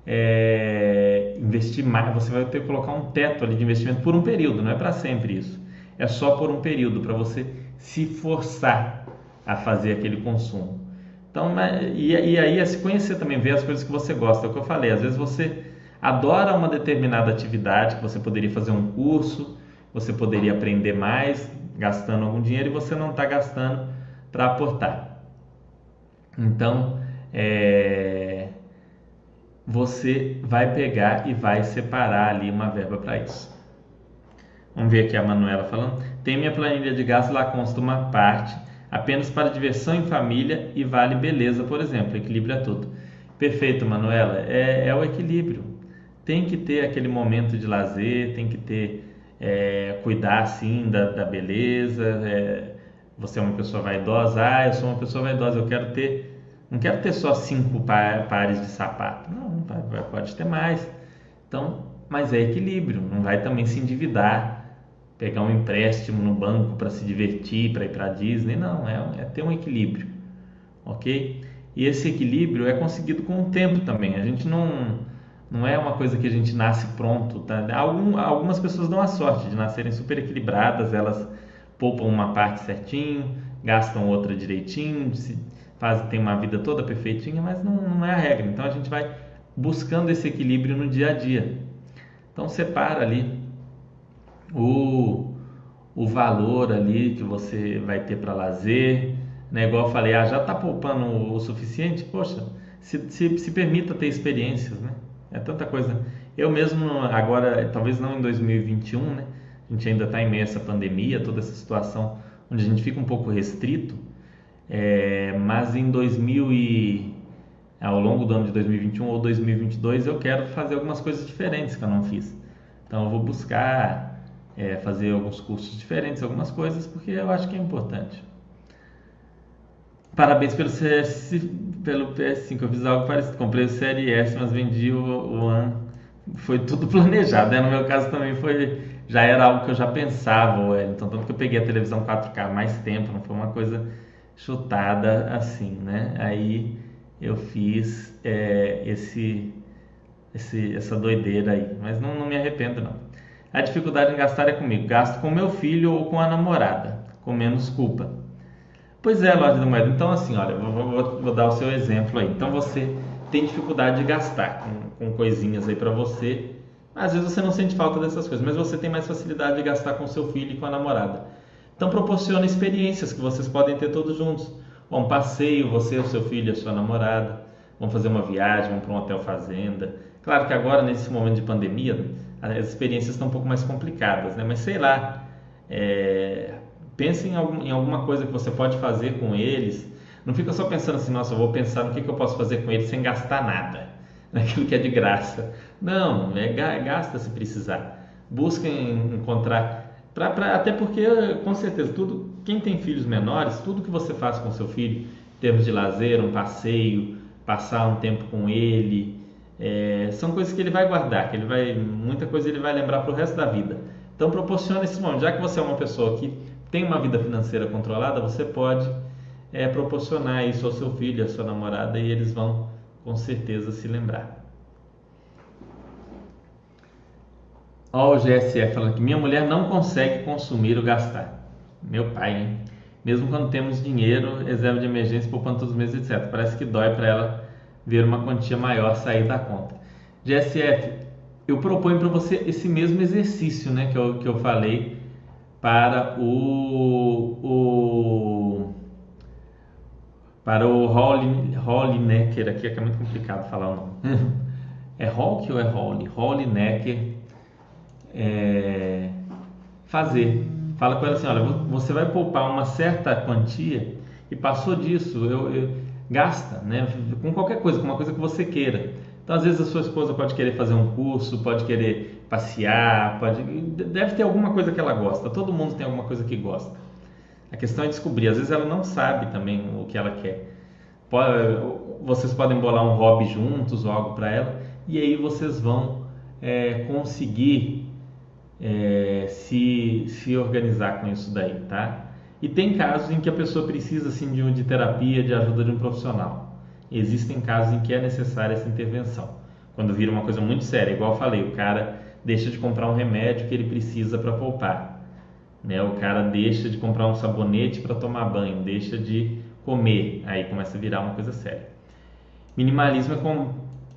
é, investir mais, você vai ter que colocar um teto ali de investimento por um período, não é para sempre isso, é só por um período para você se forçar a fazer aquele consumo. Então, e, e aí é se conhecer também, ver as coisas que você gosta. É o que eu falei, às vezes você adora uma determinada atividade que você poderia fazer um curso, você poderia aprender mais, gastando algum dinheiro e você não está gastando para aportar. Então, é, você vai pegar e vai separar ali uma verba para isso. Vamos ver aqui a Manuela falando. Tem minha planilha de gastos, lá consta uma parte apenas para diversão em família e vale beleza, por exemplo. Equilíbrio é tudo. Perfeito, Manuela. É, é o equilíbrio. Tem que ter aquele momento de lazer, tem que ter é, cuidar sim da, da beleza. É, você é uma pessoa vaidosa, ah, eu sou uma pessoa vaidosa, eu quero ter, não quero ter só cinco pares de sapato, não, pode ter mais. Então, mas é equilíbrio, não vai também se endividar pegar um empréstimo no banco para se divertir, para ir para Disney, não, é, é, ter um equilíbrio, ok? E esse equilíbrio é conseguido com o tempo também. A gente não não é uma coisa que a gente nasce pronto, tá? Algum, algumas pessoas dão a sorte de nascerem super equilibradas, elas poupam uma parte certinho, gastam outra direitinho, fazem tem uma vida toda perfeitinha, mas não, não é a regra. Então a gente vai buscando esse equilíbrio no dia a dia. Então separa ali o, o valor ali que você vai ter para lazer, né? Igual eu falei, ah, já está poupando o suficiente? Poxa, se, se, se permita ter experiências, né? É tanta coisa. Eu mesmo, agora, talvez não em 2021, né? A gente ainda está em meio a essa pandemia, toda essa situação onde a gente fica um pouco restrito, é, mas em 2000 e ao longo do ano de 2021 ou 2022 eu quero fazer algumas coisas diferentes que eu não fiz. Então eu vou buscar é, fazer alguns cursos diferentes, algumas coisas, porque eu acho que é importante. Parabéns pelo, CS, pelo PS5, eu fiz algo parecido, comprei o Série S, mas vendi o, o One, foi tudo planejado, né? no meu caso também foi, já era algo que eu já pensava, então tanto que eu peguei a televisão 4K mais tempo, não foi uma coisa chutada assim, né? Aí eu fiz é, esse, esse, essa doideira aí, mas não, não me arrependo não. A dificuldade em gastar é comigo. Gasto com meu filho ou com a namorada, com menos culpa. Pois é, loja da moeda. Então, assim, olha, vou, vou, vou, dar o seu exemplo aí. Então, você tem dificuldade de gastar com, com coisinhas aí para você. Às vezes você não sente falta dessas coisas, mas você tem mais facilidade de gastar com seu filho e com a namorada. Então, proporciona experiências que vocês podem ter todos juntos. Um passeio, você, o seu filho e a sua namorada. Vão fazer uma viagem, vão para um hotel fazenda. Claro que agora, nesse momento de pandemia, as experiências estão um pouco mais complicadas, né? Mas sei lá, é, pense em, algum, em, alguma coisa que você pode fazer com eles. Não fica só pensando assim, nossa, eu vou pensar no que, que eu posso fazer com eles sem gastar nada, naquilo que é de graça. Não, é, gasta se precisar. Busquem encontrar, pra, pra, até porque, com certeza, tudo, quem tem filhos menores, tudo que você faz com seu filho, em termos de lazer, um passeio, passar um tempo com ele, é, são coisas que ele vai guardar, que ele vai muita coisa ele vai lembrar para o resto da vida. Então proporciona esse momento. Já que você é uma pessoa que tem uma vida financeira controlada, você pode é, proporcionar isso ao seu filho, à sua namorada e eles vão com certeza se lembrar. Ó, o GSF falando que minha mulher não consegue consumir ou gastar. Meu pai, hein? Mesmo quando temos dinheiro, reserva de emergência, poupando todos os meses, etc. Parece que dói para ela ver uma quantia maior sair da conta. GSF, eu proponho para você esse mesmo exercício né, que, eu, que eu falei para o, o para o Holly, Holly Necker aqui, é que é muito complicado falar o nome. é Holk ou é Holly? Holly Necker é, fazer. Fala com ela assim, olha, você vai poupar uma certa quantia e passou disso, eu, eu gasta, né? Com qualquer coisa, com uma coisa que você queira. Então, às vezes a sua esposa pode querer fazer um curso, pode querer passear, pode deve ter alguma coisa que ela gosta. Todo mundo tem alguma coisa que gosta. A questão é descobrir. Às vezes ela não sabe também o que ela quer. vocês podem bolar um hobby juntos ou algo para ela e aí vocês vão é, conseguir é, se, se organizar com isso daí, tá? E tem casos em que a pessoa precisa assim, de, de terapia, de ajuda de um profissional. existem casos em que é necessária essa intervenção. Quando vira uma coisa muito séria, igual eu falei, o cara deixa de comprar um remédio que ele precisa para poupar. Né? O cara deixa de comprar um sabonete para tomar banho, deixa de comer, aí começa a virar uma coisa séria. Minimalismo é, com,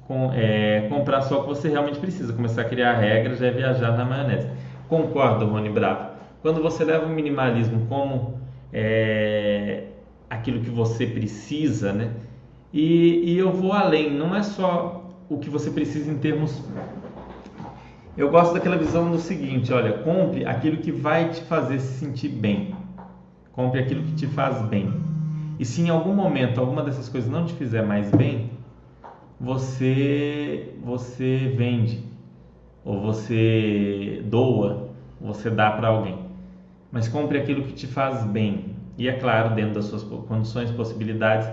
com, é comprar só o que você realmente precisa, começar a criar regras é viajar na maionese. Concordo, Rony Bravo. Quando você leva o minimalismo como é, aquilo que você precisa, né? E, e eu vou além, não é só o que você precisa em termos. Eu gosto daquela visão do seguinte: olha, compre aquilo que vai te fazer se sentir bem. Compre aquilo que te faz bem. E se em algum momento alguma dessas coisas não te fizer mais bem, você você vende ou você doa, você dá para alguém. Mas compre aquilo que te faz bem. E é claro, dentro das suas condições, possibilidades,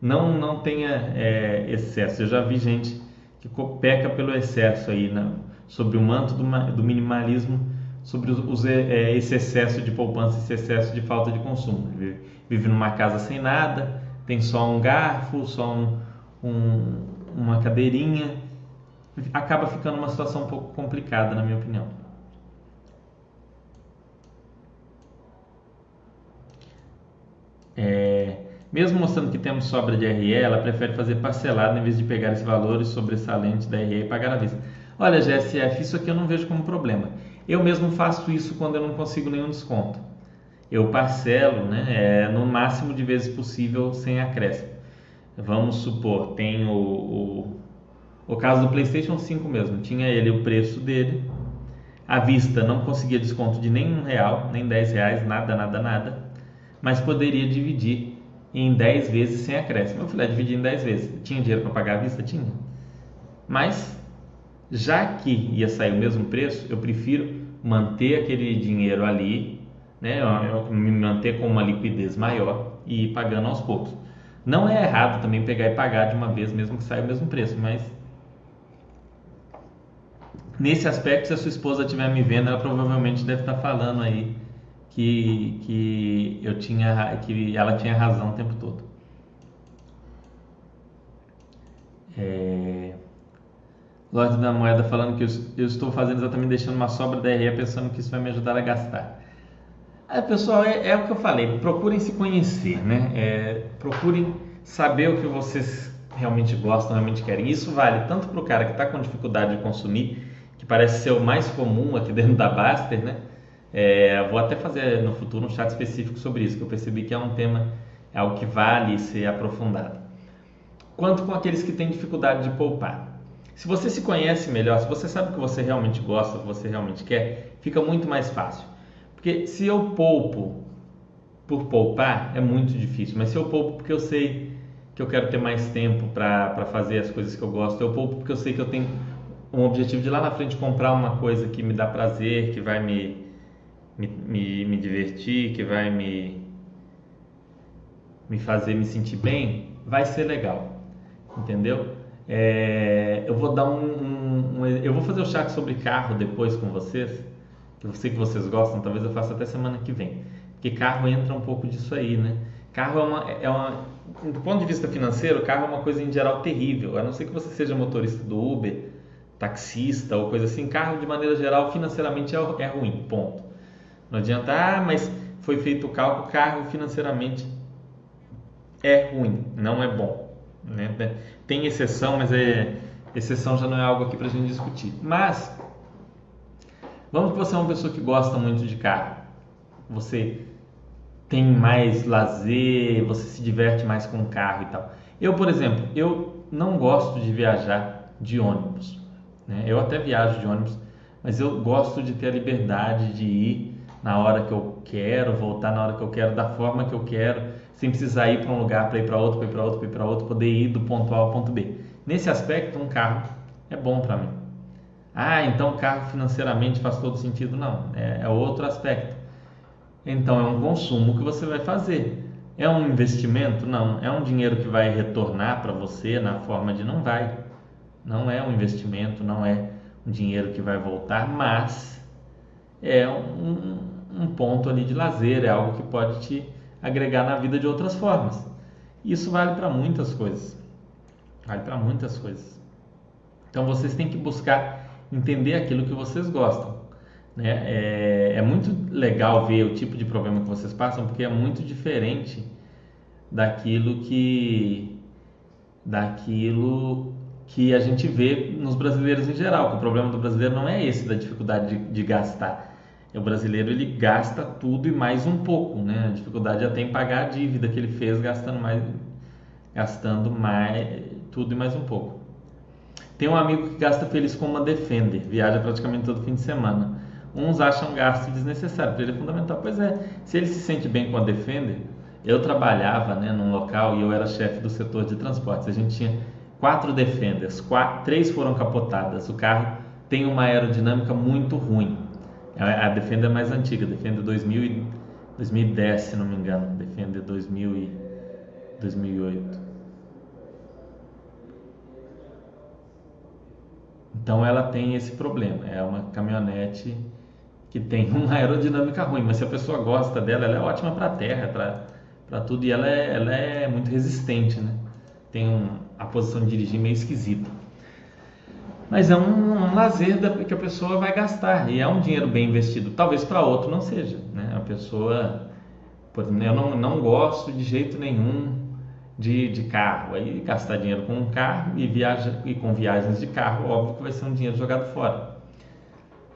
não não tenha é, excesso. Eu já vi gente que peca pelo excesso aí na, sobre o manto do, do minimalismo, sobre os, os, é, esse excesso de poupança, esse excesso de falta de consumo. Vive, vive numa casa sem nada, tem só um garfo, só um, um, uma cadeirinha, acaba ficando uma situação um pouco complicada, na minha opinião. É, mesmo mostrando que temos sobra de RE, ela prefere fazer parcelado em vez de pegar esse valor sobressalente da RE e pagar à vista. Olha, GSF, isso aqui eu não vejo como problema. Eu mesmo faço isso quando eu não consigo nenhum desconto. Eu parcelo né, é, no máximo de vezes possível sem acréscimo. Vamos supor, tem o, o, o caso do PlayStation 5 mesmo. Tinha ele o preço dele, à vista não conseguia desconto de nem um real, nem dez reais, nada, nada, nada, mas poderia dividir em 10 vezes sem acréscimo. Eu falei, ah, dividir em 10 vezes. Tinha dinheiro para pagar à vista? Tinha. Mas, já que ia sair o mesmo preço, eu prefiro manter aquele dinheiro ali, né, me manter com uma liquidez maior e ir pagando aos poucos. Não é errado também pegar e pagar de uma vez, mesmo que saia o mesmo preço, mas nesse aspecto, se a sua esposa estiver me vendo, ela provavelmente deve estar falando aí que, que eu tinha que ela tinha razão o tempo todo. Lorde da Moeda falando que eu, estou fazendo exatamente deixando uma sobra da RE pensando que isso vai me ajudar a gastar. É, pessoal, é, é, o que eu falei, procurem se conhecer, né? É, procurem saber o que vocês realmente gostam, realmente querem. Isso vale tanto para o cara que está com dificuldade de consumir, que parece ser o mais comum aqui dentro da Baster, né? É, vou até fazer no futuro um chat específico sobre isso, que eu percebi que é um tema, é algo que vale ser aprofundado. Quanto com aqueles que têm dificuldade de poupar. Se você se conhece melhor, se você sabe o que você realmente gosta, o que você realmente quer, fica muito mais fácil. Porque se eu poupo por poupar, é muito difícil, mas se eu poupo porque eu sei que eu quero ter mais tempo para fazer as coisas que eu gosto, eu poupo porque eu sei que eu tenho um objetivo de lá na frente comprar uma coisa que me dá prazer, que vai me me, me, me divertir, que vai me, me fazer me sentir bem, vai ser legal, entendeu? É, eu vou dar um, um, um, eu vou fazer o um chat sobre carro depois com vocês, que eu sei que vocês gostam, talvez eu faça até semana que vem, porque carro entra um pouco disso aí, né? Carro é uma, é uma do ponto de vista financeiro, carro é uma coisa em geral terrível, a não ser que você seja motorista do Uber, taxista ou coisa assim, carro de maneira geral financeiramente é, é ruim, ponto. Não adianta, ah, mas foi feito o cálculo, carro financeiramente é ruim, não é bom. Né? Tem exceção, mas é, exceção já não é algo aqui para a gente discutir. Mas, vamos que você é uma pessoa que gosta muito de carro. Você tem mais lazer, você se diverte mais com o carro e tal. Eu, por exemplo, eu não gosto de viajar de ônibus. Né? Eu até viajo de ônibus, mas eu gosto de ter a liberdade de ir na hora que eu quero, voltar na hora que eu quero, da forma que eu quero, sem precisar ir para um lugar para ir para outro, para ir para outro, para ir para outro, poder ir do ponto A ao ponto B. Nesse aspecto, um carro é bom para mim. Ah, então o carro financeiramente faz todo sentido? Não, é, é outro aspecto. Então é um consumo que você vai fazer. É um investimento? Não. É um dinheiro que vai retornar para você na forma de não vai. Não é um investimento, não é um dinheiro que vai voltar, mas é um, um ponto ali de lazer, é algo que pode te agregar na vida de outras formas. Isso vale para muitas coisas. Vale para muitas coisas. Então vocês têm que buscar entender aquilo que vocês gostam. Né? É, é muito legal ver o tipo de problema que vocês passam, porque é muito diferente daquilo que daquilo que a gente vê nos brasileiros em geral. O problema do brasileiro não é esse da dificuldade de, de gastar. É o brasileiro ele gasta tudo e mais um pouco, né? A dificuldade até em pagar a dívida que ele fez gastando mais, gastando mais tudo e mais um pouco. Tem um amigo que gasta feliz com uma Defender, viaja praticamente todo fim de semana. Uns acham gasto desnecessário, para ele é fundamental. Pois é, se ele se sente bem com a Defender, eu trabalhava né, num local e eu era chefe do setor de transportes. A gente tinha quatro Defenders, quatro, três foram capotadas. O carro tem uma aerodinâmica muito ruim. A, Defender é mais antiga, Defender 2000 e, 2010, se não me engano. Defender 2000 e 2008. Então ela tem esse problema. É uma caminhonete que tem uma aerodinâmica ruim, mas se a pessoa gosta dela, ela é ótima para terra, para tudo, e ela é, ela é muito resistente, né? Tem um, a posição de dirigir meio esquisita. Mas é um, um lazer da, que a pessoa vai gastar, e é um dinheiro bem investido. Talvez para outro não seja, né? A pessoa, por exemplo, eu não, não gosto de jeito nenhum de, de carro. Aí gastar dinheiro com um carro e, viaja, e com viagens de carro, óbvio que vai ser um dinheiro jogado fora.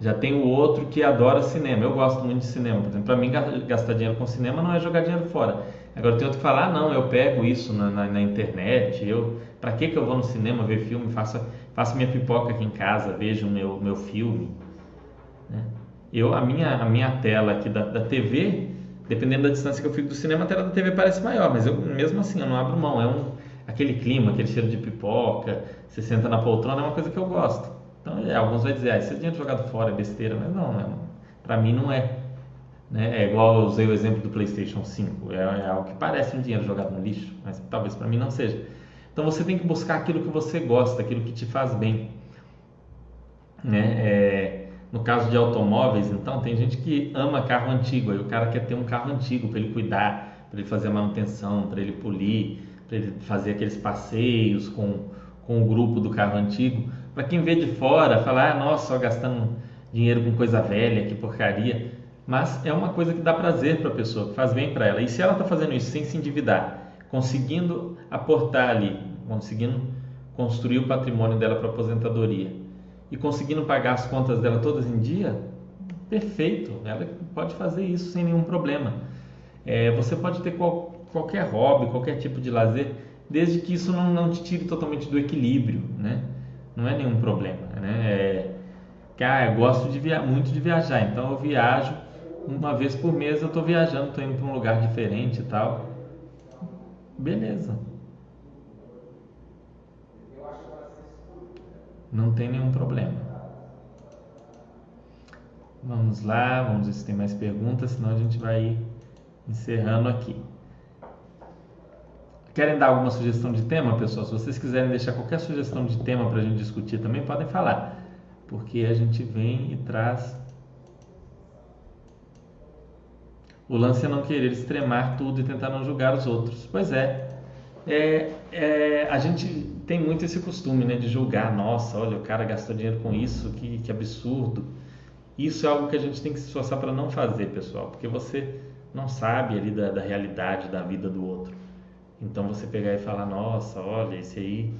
Já tem o outro que adora cinema. Eu gosto muito de cinema. Por exemplo, para mim, gastar dinheiro com cinema não é jogar dinheiro fora. Agora tem outro que fala, ah, não, eu pego isso na, na, na internet. Eu, para que que eu vou no cinema ver filme? Faço, faço minha pipoca aqui em casa, vejo meu meu filme. Né? Eu a minha a minha tela aqui da, da TV dependendo da distância que eu fico do cinema, a tela da TV parece maior, mas eu mesmo assim eu não abro mão. É um aquele clima, aquele cheiro de pipoca, você senta na poltrona, é uma coisa que eu gosto. Então, é, alguns vão dizer, ah, esse é dinheiro jogado fora, é besteira, mas não, é, para mim não é. Né? É igual eu usei o exemplo do PlayStation 5, é, é algo que parece um dinheiro jogado no lixo, mas talvez para mim não seja. Então você tem que buscar aquilo que você gosta, aquilo que te faz bem. Né? É, no caso de automóveis, então, tem gente que ama carro antigo, aí o cara quer ter um carro antigo para ele cuidar, para ele fazer a manutenção, para ele polir, para ele fazer aqueles passeios com, com o grupo do carro antigo. Para quem vê de fora, falar, ah, nossa, só gastando dinheiro com coisa velha, que porcaria. Mas é uma coisa que dá prazer para a pessoa, que faz bem para ela. E se ela está fazendo isso sem se endividar, conseguindo aportar ali, conseguindo construir o patrimônio dela para aposentadoria, e conseguindo pagar as contas dela todas em dia, perfeito, ela pode fazer isso sem nenhum problema. É, você pode ter qual, qualquer hobby, qualquer tipo de lazer, desde que isso não, não te tire totalmente do equilíbrio, né? Não é nenhum problema, né? É, que, ah, eu gosto de via muito de viajar, então eu viajo uma vez por mês, eu estou viajando, estou indo para um lugar diferente e tal. Beleza, não tem nenhum problema. Vamos lá, vamos ver se tem mais perguntas, senão a gente vai encerrando aqui. Querem dar alguma sugestão de tema, pessoal? Se vocês quiserem deixar qualquer sugestão de tema para a gente discutir também, podem falar, porque a gente vem e traz. O lance é não querer extremar tudo e tentar não julgar os outros. Pois é, é, é, a gente tem muito esse costume né, de julgar, nossa, olha, o cara gastou dinheiro com isso, que, que absurdo. Isso é algo que a gente tem que se esforçar para não fazer, pessoal, porque você não sabe ali da, da, realidade da vida do outro. Então você pegar e falar, nossa, olha, esse aí,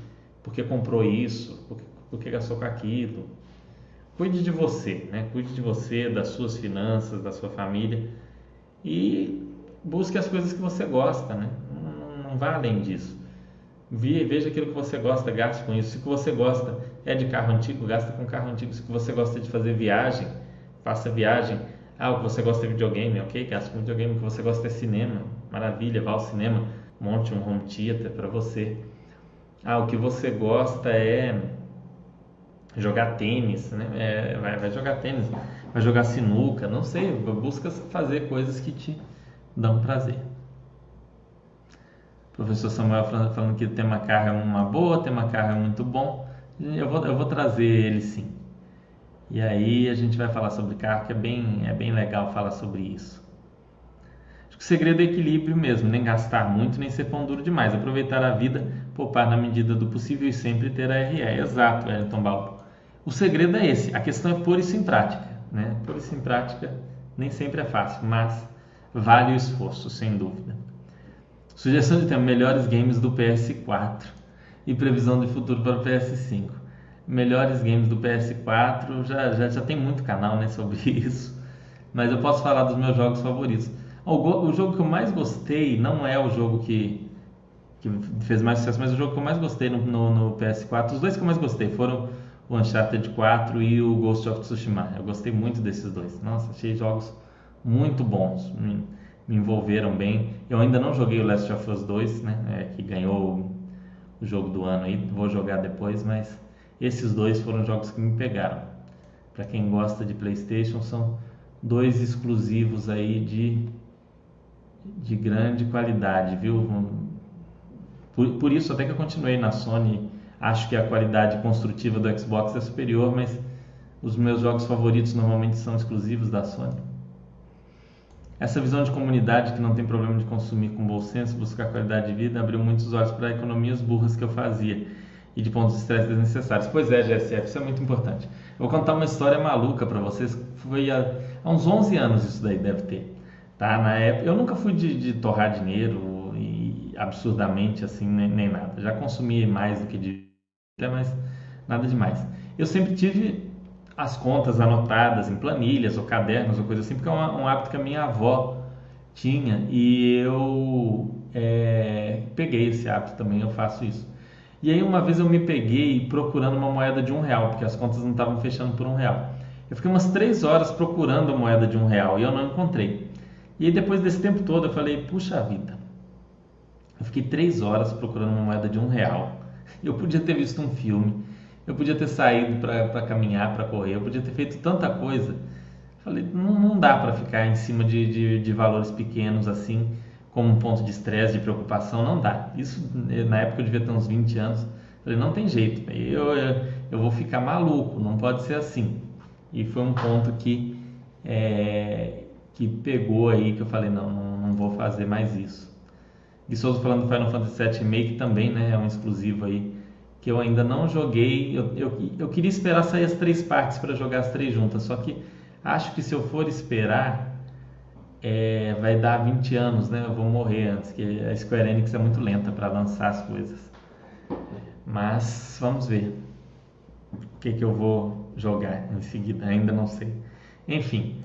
por que comprou isso? Por que, por que gastou com aquilo? Cuide de você, né? Cuide de você, das suas finanças, da sua família e busque as coisas que você gosta, né? não vá além disso. Veja aquilo que você gosta, gaste com isso. Se que você gosta é de carro antigo, gasta com carro antigo. Se que você gosta de fazer viagem, faça viagem. Ah, o que você gosta é videogame, ok? Gaste com videogame. O que você gosta é cinema, maravilha, vá ao cinema. Monte um home theater para você. Ah, o que você gosta é jogar tênis, né? É, vai, vai jogar tênis, vai jogar sinuca, não sei. Busca fazer coisas que te dão prazer professor Samuel falando que o tema carro é uma boa, o tema carro é muito bom. Eu vou, eu vou trazer ele sim. E aí a gente vai falar sobre carro, que é bem, é bem legal falar sobre isso. Acho que o segredo é equilíbrio mesmo, nem gastar muito, nem ser pão duro demais. Aproveitar a vida, poupar na medida do possível e sempre ter a RE. Exato, Elton Balbo. O segredo é esse, a questão é pôr isso em prática. Né? Pôr isso em prática nem sempre é fácil, mas vale o esforço, sem dúvida. Sugestão de tema: melhores games do PS4 e previsão de futuro para o PS5. Melhores games do PS4, já, já, já tem muito canal né, sobre isso, mas eu posso falar dos meus jogos favoritos. O, o jogo que eu mais gostei não é o jogo que, que fez mais sucesso, mas o jogo que eu mais gostei no, no, no PS4, os dois que eu mais gostei foram o Uncharted 4 e o Ghost of Tsushima. Eu gostei muito desses dois. Nossa, achei jogos muito bons, me, me envolveram bem. Eu ainda não joguei o Last of Us 2, né, é, que ganhou o jogo do ano aí, vou jogar depois, mas esses dois foram jogos que me pegaram. Para quem gosta de PlayStation, são dois exclusivos aí de, de grande qualidade, viu? Por, por isso até que eu continuei na Sony Acho que a qualidade construtiva do Xbox é superior, mas os meus jogos favoritos normalmente são exclusivos da Sony. Essa visão de comunidade que não tem problema de consumir com bom senso, buscar qualidade de vida, abriu muitos olhos para economias burras que eu fazia e de pontos de estresse desnecessários. Pois é, GSF, isso é muito importante. Eu vou contar uma história maluca para vocês. Foi há, há, uns 11 anos isso daí deve ter. Tá? Na época, eu nunca fui de, de torrar dinheiro e absurdamente assim nem, nem nada. Já consumi mais do que de mas nada demais. Eu sempre tive as contas anotadas em planilhas ou cadernos ou coisa assim, porque é um, um hábito que a minha avó tinha e eu é, peguei esse hábito também, eu faço isso. E aí uma vez eu me peguei procurando uma moeda de um real, porque as contas não estavam fechando por um real. Eu fiquei umas três horas procurando a moeda de um real e eu não encontrei. E aí depois desse tempo todo eu falei, puxa vida, eu fiquei três horas procurando uma moeda de um real eu podia ter visto um filme, eu podia ter saído para caminhar, para correr, eu podia ter feito tanta coisa. Falei, não, não dá para ficar em cima de, de, de, valores pequenos assim, como um ponto de estresse, de preocupação, não dá. Isso, na época eu devia ter uns 20 anos. Falei, não tem jeito, eu, eu, eu vou ficar maluco, não pode ser assim. E foi um ponto que, é, que pegou aí, que eu falei, não, não, não vou fazer mais isso. Gui Souza falando do Final Fantasy VII Remake também, né? É um exclusivo aí que eu ainda não joguei. Eu, eu, eu queria esperar sair as três partes para jogar as três juntas, só que acho que se eu for esperar, é, vai dar 20 anos, né? Eu vou morrer antes, que a Square Enix é muito lenta para lançar as coisas. Mas vamos ver o que, que eu vou jogar em seguida, ainda não sei. Enfim,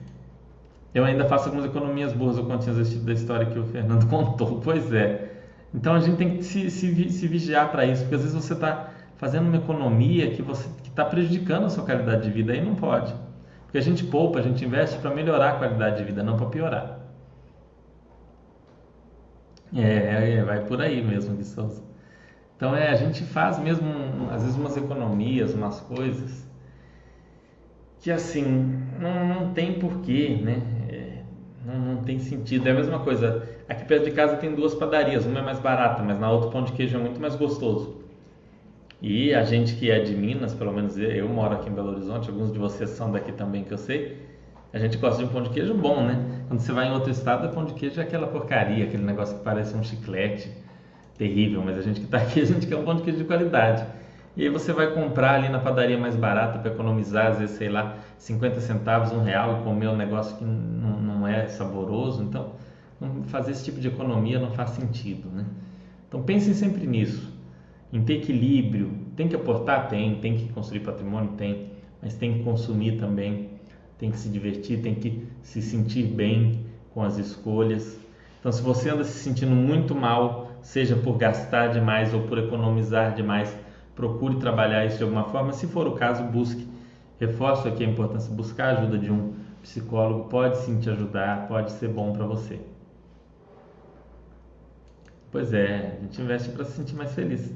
eu ainda faço algumas economias burras ou continhas desse tipo da história que o Fernando contou. Pois é. Então a gente tem que se, se, se vigiar para isso, porque às vezes você está fazendo uma economia que você está prejudicando a sua qualidade de vida e não pode. Porque a gente poupa, a gente investe para melhorar a qualidade de vida, não para piorar. É, é, vai por aí mesmo, Gui Souza. Então é, a gente faz mesmo, às vezes, umas economias, umas coisas que assim, não, não tem porquê, né? Não, não, tem sentido. É a mesma coisa. Aqui perto de casa tem duas padarias. Uma é mais barata, mas na outra o pão de queijo é muito mais gostoso. E a gente que é de Minas, pelo menos eu moro aqui em Belo Horizonte, alguns de vocês são daqui também que eu sei. A gente gosta de um pão de queijo bom, né? Quando você vai em outro estado, o pão de queijo é aquela porcaria, aquele negócio que parece um chiclete terrível. Mas a gente que está aqui, a gente quer um pão de queijo de qualidade. E aí você vai comprar ali na padaria mais barata para economizar, às vezes, sei lá, 50 centavos, um real e comer um negócio que não, não é saboroso. Então, fazer esse tipo de economia não faz sentido, né? Então pensem sempre nisso, em ter equilíbrio. Tem que aportar? Tem. Tem que construir patrimônio? Tem. Mas tem que consumir também. Tem que se divertir, tem que se sentir bem com as escolhas. Então, se você anda se sentindo muito mal, seja por gastar demais ou por economizar demais, procure trabalhar isso de alguma forma. Se for o caso, busque. Reforço aqui a importância buscar a ajuda de um psicólogo, pode sim te ajudar, pode ser bom para você. Pois é, a gente investe para se sentir mais feliz.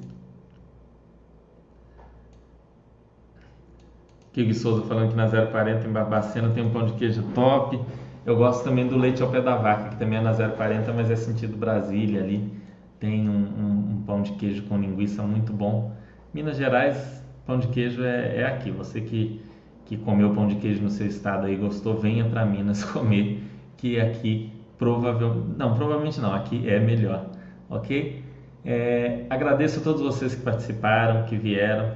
Kig Souza falando que na 040 em Barbacena tem um pão de queijo top. Eu gosto também do leite ao pé da vaca, que também é na 040, mas é sentido Brasília ali. Tem um, um, um pão de queijo com linguiça muito bom. Minas Gerais, pão de queijo é, é aqui. Você que, que comeu pão de queijo no seu estado e gostou, venha para Minas comer, que aqui provavelmente. Não, provavelmente não, aqui é melhor, ok? É, agradeço a todos vocês que participaram, que vieram.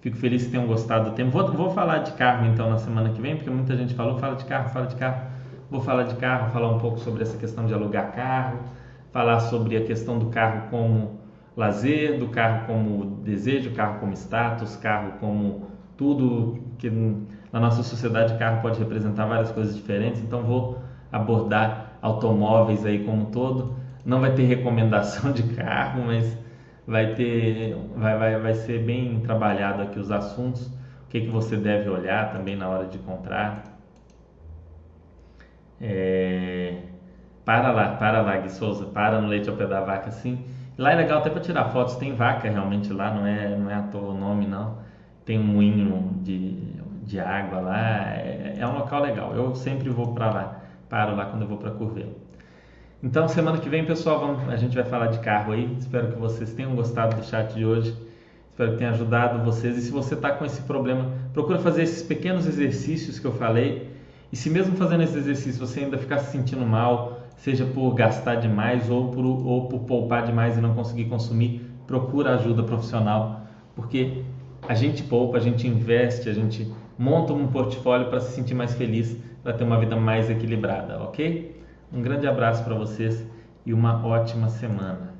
Fico feliz que tenham gostado do tempo. Vou, vou falar de carro então na semana que vem, porque muita gente falou: fala de carro, fala de carro. Vou falar de carro, falar um pouco sobre essa questão de alugar carro falar sobre a questão do carro como lazer, do carro como desejo, carro como status, carro como tudo que na nossa sociedade carro pode representar várias coisas diferentes. Então vou abordar automóveis aí como um todo. Não vai ter recomendação de carro, mas vai ter vai, vai, vai ser bem trabalhado aqui os assuntos, o que, que você deve olhar também na hora de comprar. É, para lá, para lá, Gui Souza, para no leite ao pé da vaca, assim. Lá é legal até para tirar fotos, tem vaca realmente lá, não é, não é à toa o nome, não. Tem um moinho de, de água lá, é, é um local legal. Eu sempre vou para lá, paro lá quando eu vou para Curvelo. Então, semana que vem, pessoal, vamos, a gente vai falar de carro aí. Espero que vocês tenham gostado do chat de hoje. Espero que tenha ajudado vocês. E se você está com esse problema, procura fazer esses pequenos exercícios que eu falei. E se mesmo fazendo esses exercícios você ainda ficar se sentindo mal, seja por gastar demais ou por, ou por poupar demais e não conseguir consumir, procura ajuda profissional, porque a gente poupa, a gente investe, a gente monta um portfólio para se sentir mais feliz, para ter uma vida mais equilibrada, ok? Um grande abraço para vocês e uma ótima semana.